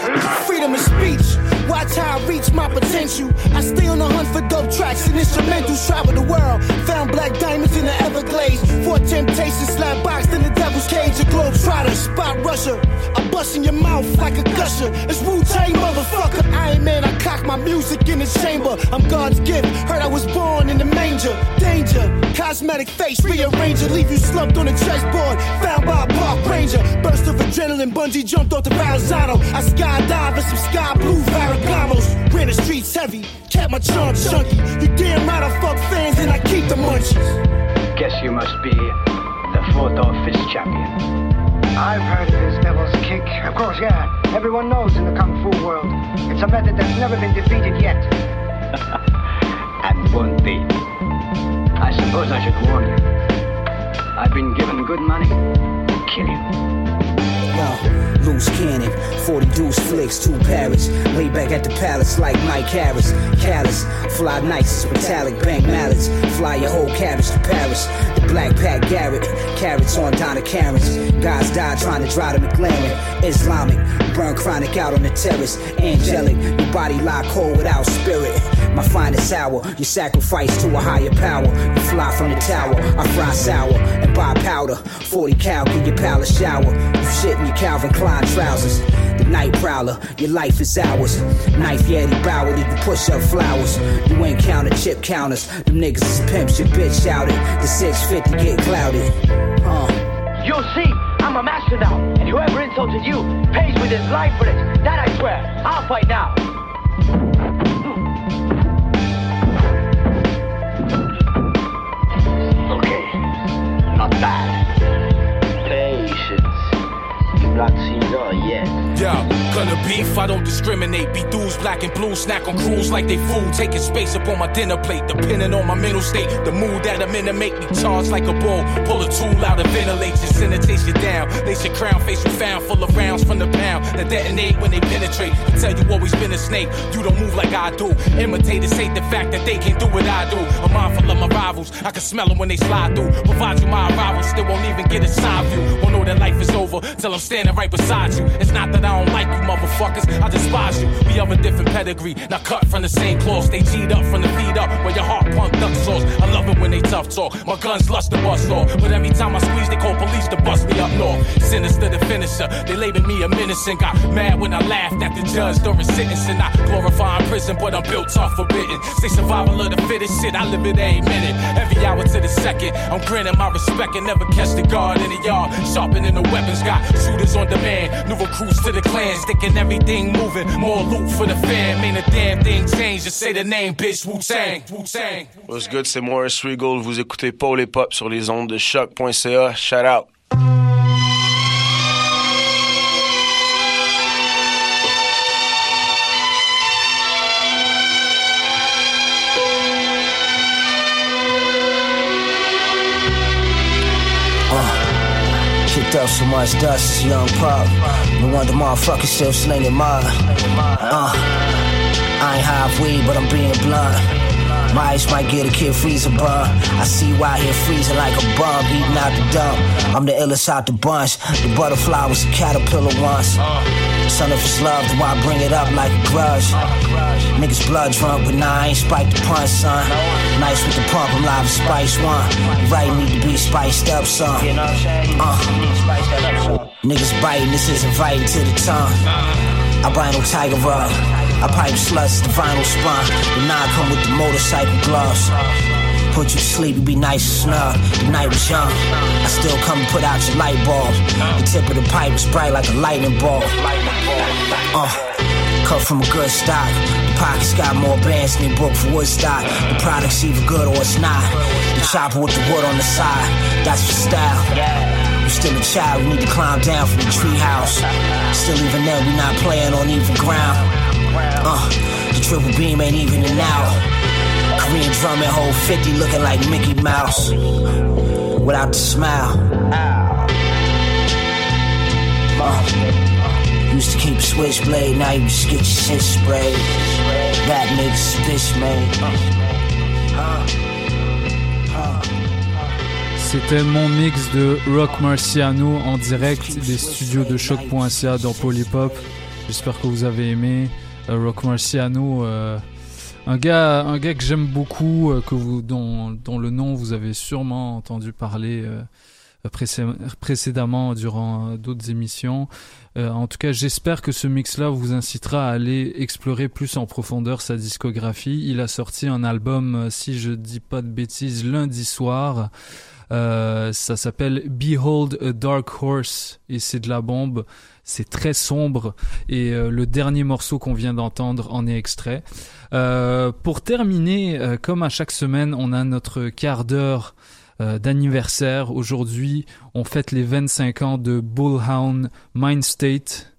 Freedom of speech. Watch how I reach my potential. I stay on the hunt for dope tracks and instrumentals. Travel the world. Found black diamonds in the Everglades. For temptation, slap boxed in the devil's cage. A globe trotter, spot rusher. I bust in your mouth like a gusher. It's Wu Tang, motherfucker. Iron Man, I cock my music in the chamber. I'm God's gift. Heard I was born in the manger. Danger. Cosmetic face, rearranger. Leave you slumped on a chessboard. Found by a park ranger. Burst of adrenaline, bungee jumped off the Verrazano. I skydive in some sky blue Ferragamos. Ran the streets heavy. Kept my charm chunky. You damn right I fuck fans and I keep the munchies. Guess you must be the fourth office champion. I've heard of this devil's kick. Of course, yeah. Everyone knows in the kung fu world. It's a method that's never been defeated yet. And won't be. I suppose I should warn you. I've been given good money. to kill you. Loose cannon, 40 deuce flicks, two parrots. Lay back at the palace like Mike Harris. Callous, fly nights, metallic bank mallets. Fly your whole cabbage to Paris. The black pack Garrett, carrots on Donna Karan's. Guys die trying to drive the McLaren. Islamic, burn chronic out on the terrace. Angelic, your body lock cold without spirit. My finest hour, you sacrifice to a higher power. You fly from the tower, I fry sour and buy powder. 40 cal, give your palace shower. You shit in your Calvin Klein trousers. The night prowler, your life is ours. Knife Yeti Bauer, you push up flowers. You ain't counter chip counters. Them niggas is pimps, your bitch shouted. The 650 get clouded. Uh. You'll see, I'm a master now, and whoever insulted you pays with his life for it. That I swear. I'll fight now. Yeah, gonna beef, I don't discriminate. Be dudes, black and blue, snack on cruise like they food. Taking space up on my dinner plate, depending on my mental state. The mood that I'm in to make me charge like a bull. Pull a tool out of sanitate you down. Lace your crown, face you found full of rounds from the pound that detonate when they penetrate. I tell you always been a snake, you don't move like I do. Imitators hate the fact that they can't do what I do. I'm mindful of my rivals, I can smell them when they slide through. Provide you my arrival, still won't even get a side view. Won't know that life is over till I'm standing right beside you. It's not that I don't like you, motherfuckers, I despise you. We have a different pedigree, not cut from the same cloth. They G'd up from the feet up, where your heart pump duck sauce. I love it when they tough talk. My guns lust to bust off, but every time I squeeze, they call police to bust me up north. Sinister the finisher, they label me a menace and got mad when I laughed at the judge during sentencing. I glorify in prison, but I'm built tough forbidden. Say survival of the fittest shit, I live it every minute, every hour to the second. I'm grinning my respect and never catch the guard in the yard. Sharpening the weapons, got shooters on demand. New recruits to the clan, sticking everything moving. More loot for the fam, ain't a damn thing changed. Just say the name, bitch, Wu Tang, Wu Tang. What's good, c'est Morris Regal. Vous écoutez Paul et Pop sur les ondes de choc.ca. Shout out. Up so much dust a young pup. No wonder motherfuckers still slinging mud. Uh, I ain't half weed, but I'm being blunt. My ice might get a kid freezer bun. I see why here freezing like a bum, eating out the dump. I'm the illest out the bunch. The butterfly was a caterpillar once. Son, if it's love, why bring it up like a grudge? Niggas blood drunk, but nah, I ain't spiked the punch, son. Nice with the pump, I'm live Spice One. Right, need to be spiced up, son. Uh. Niggas biting, this is inviting to the tongue. I buy no tiger rub. I pipe sluts, the vinyl spun. The nine come with the motorcycle gloves. Put you to sleep, you be nice and snug. The night was young. I still come and put out your light bulb. The tip of the pipe was bright like a lightning bolt. Uh, cut from a good stock. The pockets got more bands than they booked for Woodstock. The product's either good or it's not. The chopper with the wood on the side, that's for style. You still a child, we need to climb down from the treehouse. Still even then, we not playing on even ground. Uh, the triple beam ain't even an hour. Korean drum and whole 50 looking like Mickey Mouse. Without the smile. Uh, C'était mon mix de Rock Marciano en direct des studios de choc.ca dans Polypop. J'espère que vous avez aimé euh, Rock Marciano. euh, un gars, un gars que j'aime beaucoup, euh, que vous, dont, le nom vous avez sûrement entendu parler précé- précédemment durant euh, d'autres émissions. Euh, en tout cas, j'espère que ce mix-là vous incitera à aller explorer plus en profondeur sa discographie. Il a sorti un album, euh, si je dis pas de bêtises, lundi soir. Euh, ça s'appelle Behold a Dark Horse et c'est de la bombe. C'est très sombre et le dernier morceau qu'on vient d'entendre en est extrait. Euh, pour terminer, comme à chaque semaine, on a notre quart d'heure euh, d'anniversaire. Aujourd'hui, on fête les 25 ans de Bullhound Mind State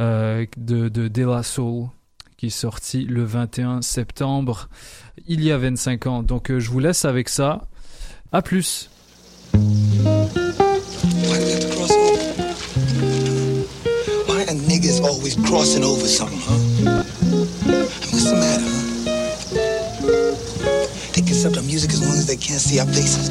euh, de, de La Soul, qui est sorti le 21 septembre, il y a 25 ans. Donc euh, je vous laisse avec ça. À plus. Always crossing over something. Accept our music as long as they can't see our faces.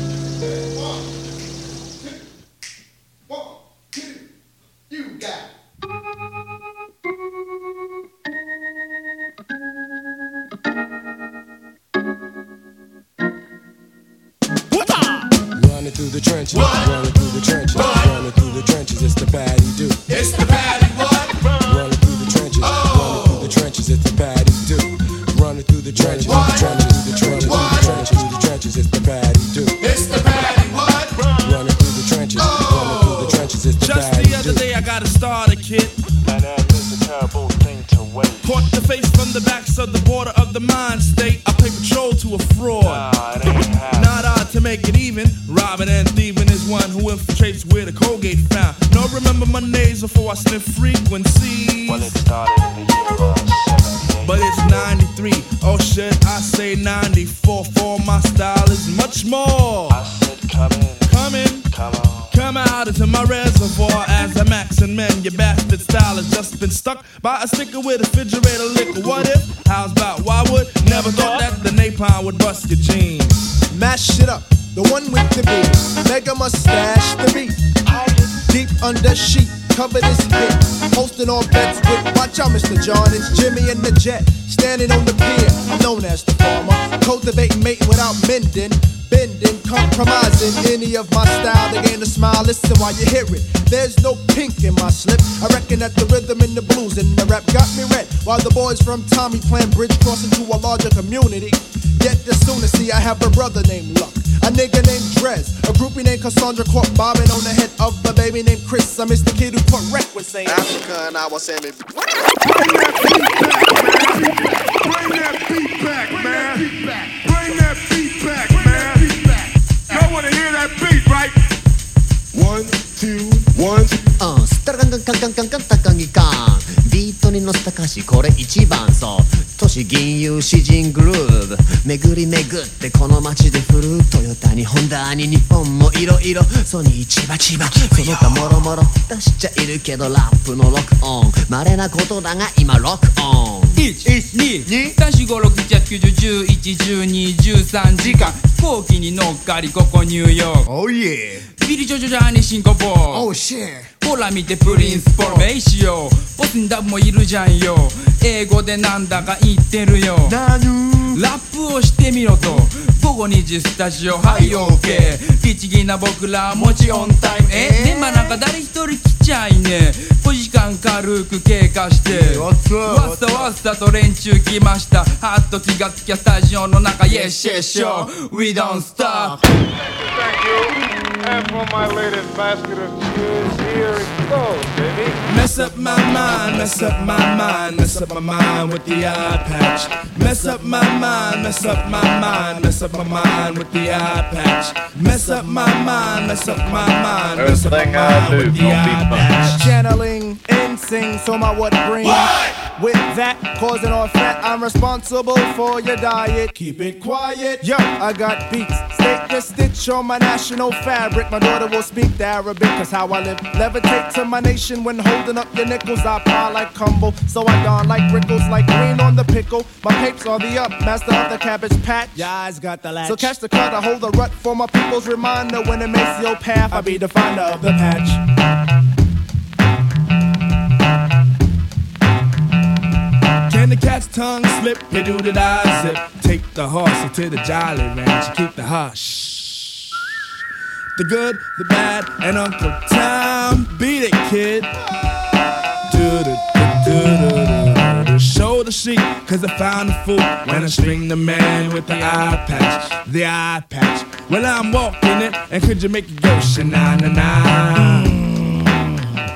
Running through the trenches, running through the trenches, running through the trenches. It's the patty do. It's the patty what? Running through the trenches, running through the trenches. It's the patty do. Running through the trenches, through Caught the face from the backs of the border of the mind state. I pay patrol to a fraud. Not odd to make it even. Robbing and thieving is one who infiltrates where the Colgate found. No, remember my names before I sniff frequencies. Well, it started in the year of 17. But it's 93. Oh shit, I say 94. For my style is much more. I said, come in, Come in. come on. Come out into my reservoir as I'm and men. Your bastard style has just been stuck by a sticker with a refrigerator liquor. What if? How's about why would? Never thought that the napalm would bust your jeans. Mash it up, the one with the beat. Mega mustache, the beat. Deep under sheet, covered his hip. Hosting all bets with, watch out, Mr. John. It's Jimmy and the Jet. Standing on the pier, I'm known as the farmer. Cultivating, mate without mending. Bending, compromising any of my style to gain a smile. Listen while you hear it. There's no pink in my slip. I reckon that the rhythm and the blues and the rap got me red. While the boys from Tommy playing bridge cross into a larger community. Yet as soon as see I have a brother named Luck, a nigga named Drez, a groupie named Cassandra caught bobbing on the head of a baby named Chris. I miss the kid who put wreck with saying Africa and I was saying it. Bring that beat back, man. Bring that One, two, one, うん、スタラカンカンカンカンカンカンタカンギカンビートに乗せた歌詞これ一番そう。都市銀融詩人グルーブ。巡り巡ってこの街で振るトヨタにホンダに日本もいろいろソニー千葉千葉。その他もろもろ出しちゃいるけどラップのロックオン。稀なことだが今ロックオン。1234567111213時間飛行機に乗っかりここニューヨーク Oh yeah. ビリジョジョジャーにシンガポール Oh shit. ほら見てプリンスポロメイシよボスにダブもいるじゃんよ。英語でなんだか言ってるよ。ラップをしてみろと。午後2時スタジオはい OK 律儀な僕らもちオンタイム。え？電話なんか誰一人来ちゃいね。5時間軽く経過して。わっさわっさと連中来ました。はっと気がつきゃスタジオの中。Yes yes yo We don't stop Thank you. And for my latest basket of cheers, here it goes, baby. Mess up my mind, mess up my mind, mess up my mind with the eye patch. Mess up my mind, mess up my mind, mess up my mind with the eye patch. Mess up my mind, mess up my mind, mess up my mind with the eye patch. Channeling and sing, so my what brings. With that, causing all fat, I'm responsible for your diet. Keep it quiet. Yo, I got beats. Statement stitch on my national fabric. My daughter will speak the Arabic, cause how I live. Levitate to my nation when holding up your nickels. I pile like Cumble, so I don like Rickles, like green on the pickle. My papes on the up, master of the cabbage patch. Yeah, eyes got the latch. So catch the cut, I hold the rut for my people's reminder. When it makes your path, I be the finder of the patch. Can the cat's tongue slip? He do the die zip. Take the horse to the jolly ranch keep the hush. The good, the bad, and Uncle Tom. Beat it, kid. Show the sheep, cause I found the fool when I string the man with the eye patch. The eye patch. Well, I'm walking it, and could you make it go shanana na?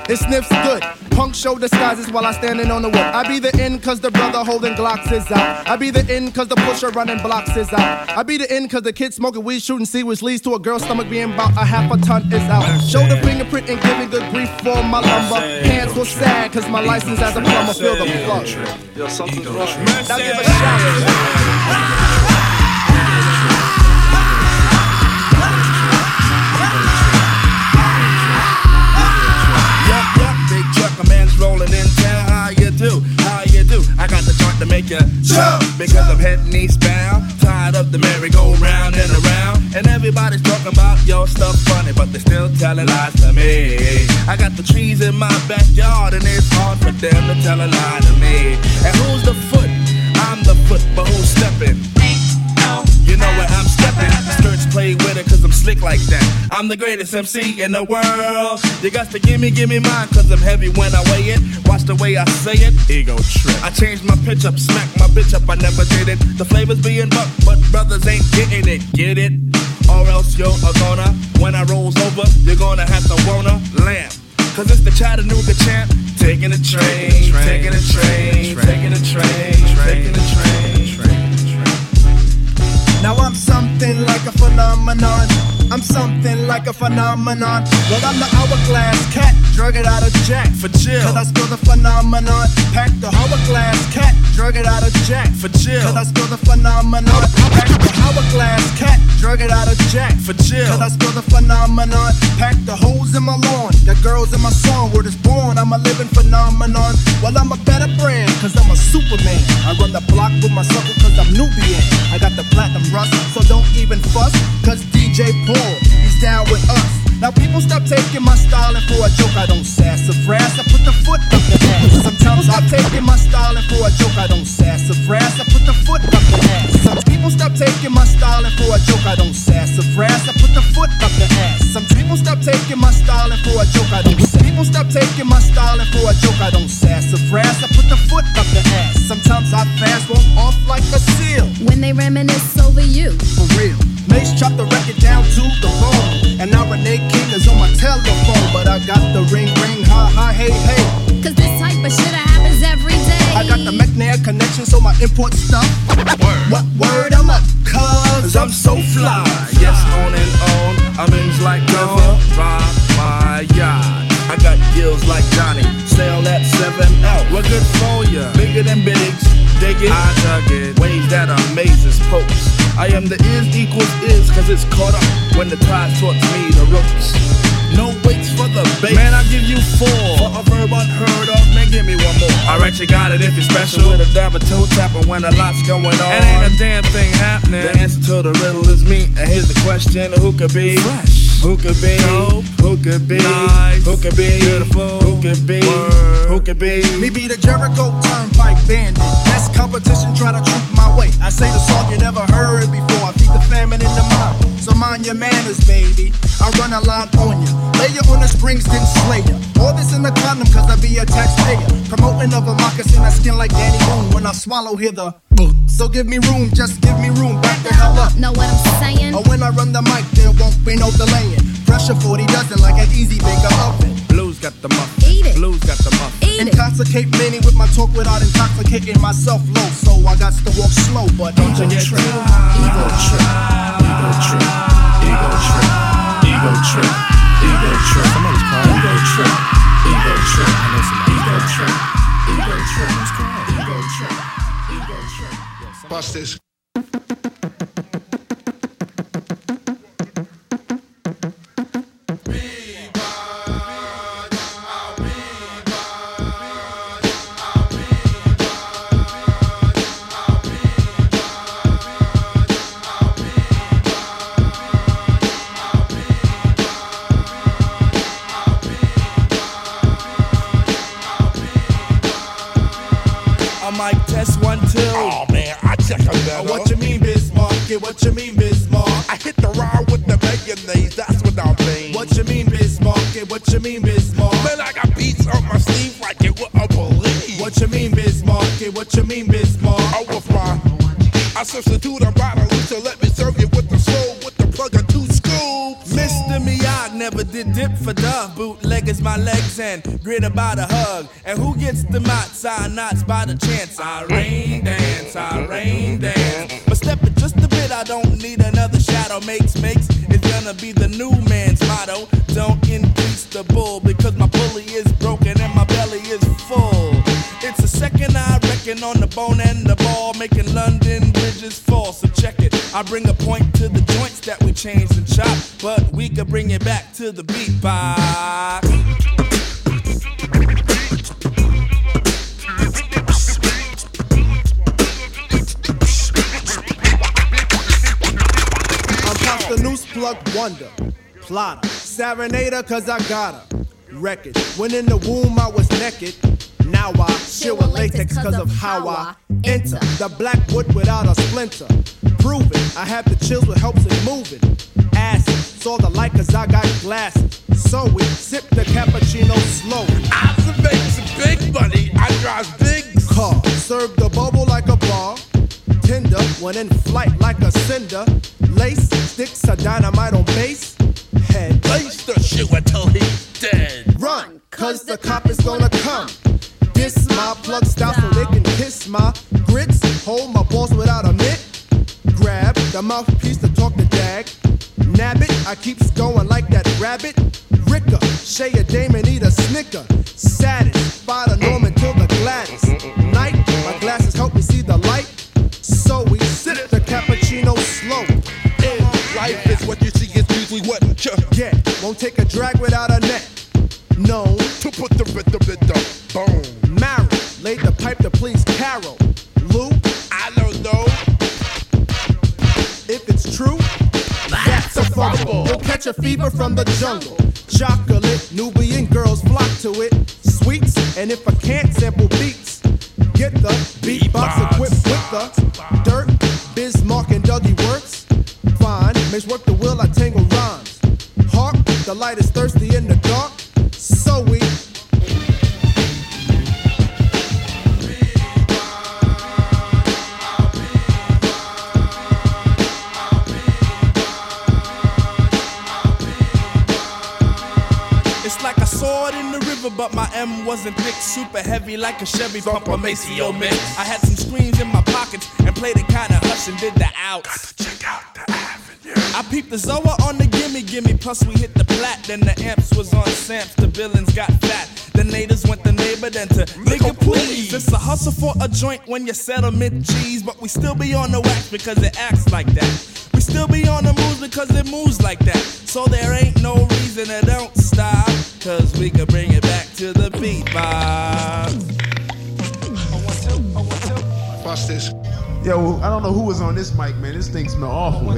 It sniffs good. Punk show disguises while I standing on the wood. I be the in cause the brother holding Glocks is out. I be the in cause the pusher running blocks is out. I be the in cause the kid smoking weed shooting see which leads to a girl's stomach being about a half a ton is out. Show the fingerprint and giving good grief for my lumber. Hands was sad cause my license as a plumber feel the plug. Yo, something's wrong. Now give a shout. rolling in town. How you do? How you do? I got the chart to make you jump because I'm heading eastbound, tired of the merry-go-round and around. And everybody's talking about your stuff funny, but they still telling lies to me. I got the trees in my backyard, and it's hard for them to tell a lie to me. And who's the foot? I'm the foot, but who's stepping? You know where I'm stepping. Play with it cause I'm slick like that. I'm the greatest MC in the world. You got to give me, give me mine cause I'm heavy when I weigh it. Watch the way I say it. Ego trip. I changed my pitch up, smack my bitch up, I never did it. The flavor's being bucked, but brothers ain't getting it. Get it? Or else you're a gonna. When I rolls over, you're gonna have to wanna lamb. Cause it's the Chattanooga champ. Taking a train, taking a train, taking a train, taking a train. Now I'm something like a phenomenon. I'm something like a phenomenon. Well, I'm the hourglass cat, drug it out of Jack. For chill. Cause I spill the phenomenon. Pack the hourglass cat, drug it out of Jack. For chill. Cause I spill the phenomenon. Pack the hourglass cat, drug it out of Jack. For chill. Cause I spill the phenomenon. Pack the holes in my lawn. Got girls in my song. Word is born. I'm a living phenomenon. Well, I'm a better brand. Cause I'm a superman. I run the block with my circle cause I'm Nubian. I got the platinum rust. So don't even fuss. Cause DJ Paul, he's down with us. Now people stop taking my styling for a joke. I don't sass or brass. I put the foot up the ass. Sometimes stop taking my styling for a joke. I don't sass or brass. I put the foot up the ass. Some people stop taking my styling for a joke. I don't sass or brass. I put the foot up the ass. Some people stop taking my styling for a joke. I don't. Sass. People stop taking my styling for a joke. I don't sass or brass. I put the foot up the ass. Sometimes I fast walk off like a seal. When they reminisce over you. For real. Mace chop the record down to the bone. And now Renee King is on my telephone. But I got the ring, ring, ha, ha, hey, hey. Cause this type of shit happens every day. I got the McNair connection, so my import stuff. Word. What word I'm up? Cause I'm so fly. Yes, on and on. I'm in like never rock my yacht. I got gills like Johnny. Sail that 7 out. We're good for ya. Bigger than Biggs. Dig it. I dug it. Ways that amazes popes. I am the is equals is cause it's caught up when the tide taught me the ropes. No weights for the bait. Man, I'll give you four. For a verb unheard of, man, give me one more. Alright, you got it if you're special. With a dab of toe tapping when a lot's going on. And ain't a damn thing happening. The answer to the riddle is me. And here's the question who could be? Fresh. Who could be? Dope. Who could be? Nice. Who could be? Beautiful. Who could be? Word. Who could be? Me be the Jericho Turnpike Bandit. Best competition, try to troop my way. I say the song you never heard before. I feed the famine in the mind. So mind your manners, baby. I run a line on ya. Lay ya on the springs, then slay ya. All this in the condom, cause I be a taxpayer. Promoting of a moccasin, I skin like Danny Boone. When I swallow, hear the so give me room, just give me room. Back the hell up. Know what I'm saying? Or when I run the mic, there won't be no delaying. Pressure 40 dozen like an easy baker oven. Blues got the muffin. Eat it. Blues got the muffin. Eat it. Intoxicate many with my talk without intoxicating myself low. So I got to walk slow, but don't you get trip. Ego trip. Ego trip. Ego trip. Ego trip. Ego trip. Somebody's crying. Ego trip. Ego trip. Ego trip. Ego trip. Ego trip. Ego trip. Bust this. What you mean, Bismarck? I hit the ride with the mayonnaise, that's what I mean. What you mean, Bismarck? Yeah, what you mean, Bismarck? Man, I got beats on my sleeve like you wouldn't believe. What you mean, Bismarck? Yeah, what you mean, Bismarck? I was my, I substitute a bottle so let me serve you with the soul with the plug of two scoops. Mr. Miyagi never did dip for dove. Bootleg is my legs and grit about a hug. And who gets the knots? I knots by the chance. I rain dance, I rain dance. But step it just a bit, I don't need another shadow. Makes, makes, it's gonna be the new man's motto. Don't increase the bull because my bully is broken and my belly is full. It's a second I reckon on the bone and the ball, making London bridges fall. So check it. I bring a point to the joints that we changed and chop, but we could bring it back to the beatbox. Plug wonder, plotter, serenader, cause I got her. Record. When in the womb I was naked. Now I chill with latex cause of how I enter the black wood without a splinter. Prove it, I have the chills with helps in moving. Acid, saw the light cause I got glasses. So we sip the cappuccino slow. Observation, big money, I drive big car. Serve the bubble like a bar. Tender, when in flight like a cinder. Lace, sticks of dynamite on base. Head, lace the shoe until he's dead. Run, cause the cop is gonna come. This my plug style so they can kiss my grits. Hold my balls without a mitt. Grab the mouthpiece to talk to dag. Nab it, I keeps going like that rabbit. Ricker, Shay a dame and eat a snicker. Satisfy the Norman till the Gladys. Usually what you get. Won't take a drag without a net. No, to put the rhythm in the bone. Marrow, laid the pipe to please Carol. Lou, I don't know. If it's true, that's a fumble. We'll catch a fever from the jungle. Chocolate, Nubian girls flock to it. Sweets, and if I can't sample beats, get the beatbox equipped with the dirt. Bismarck and Dougie works. Fine, makes work the will, I tangle rhymes. Hark, the light is thirsty in the dark. So we It's like a sword in the river, but my M wasn't thick, super heavy like a Chevy pump a Maceo mix. I had some screens in my pockets and played it kinda hush and did the outs. check out the avenue. I peeped the Zoa on the gimme gimme, plus we hit the plat, then the amps was on Samps, the villains got fat. The natives went the neighbor, then to nigga please. It's a hustle for a joint when you settlement cheese, but we still be on the wax because it acts like that. We still be on the moves because it moves like that. So there ain't no reason to don't stop, cause we can bring it back to the beat box. Watch this. Yo, I don't know who was on this mic, man. This thing smell awful man.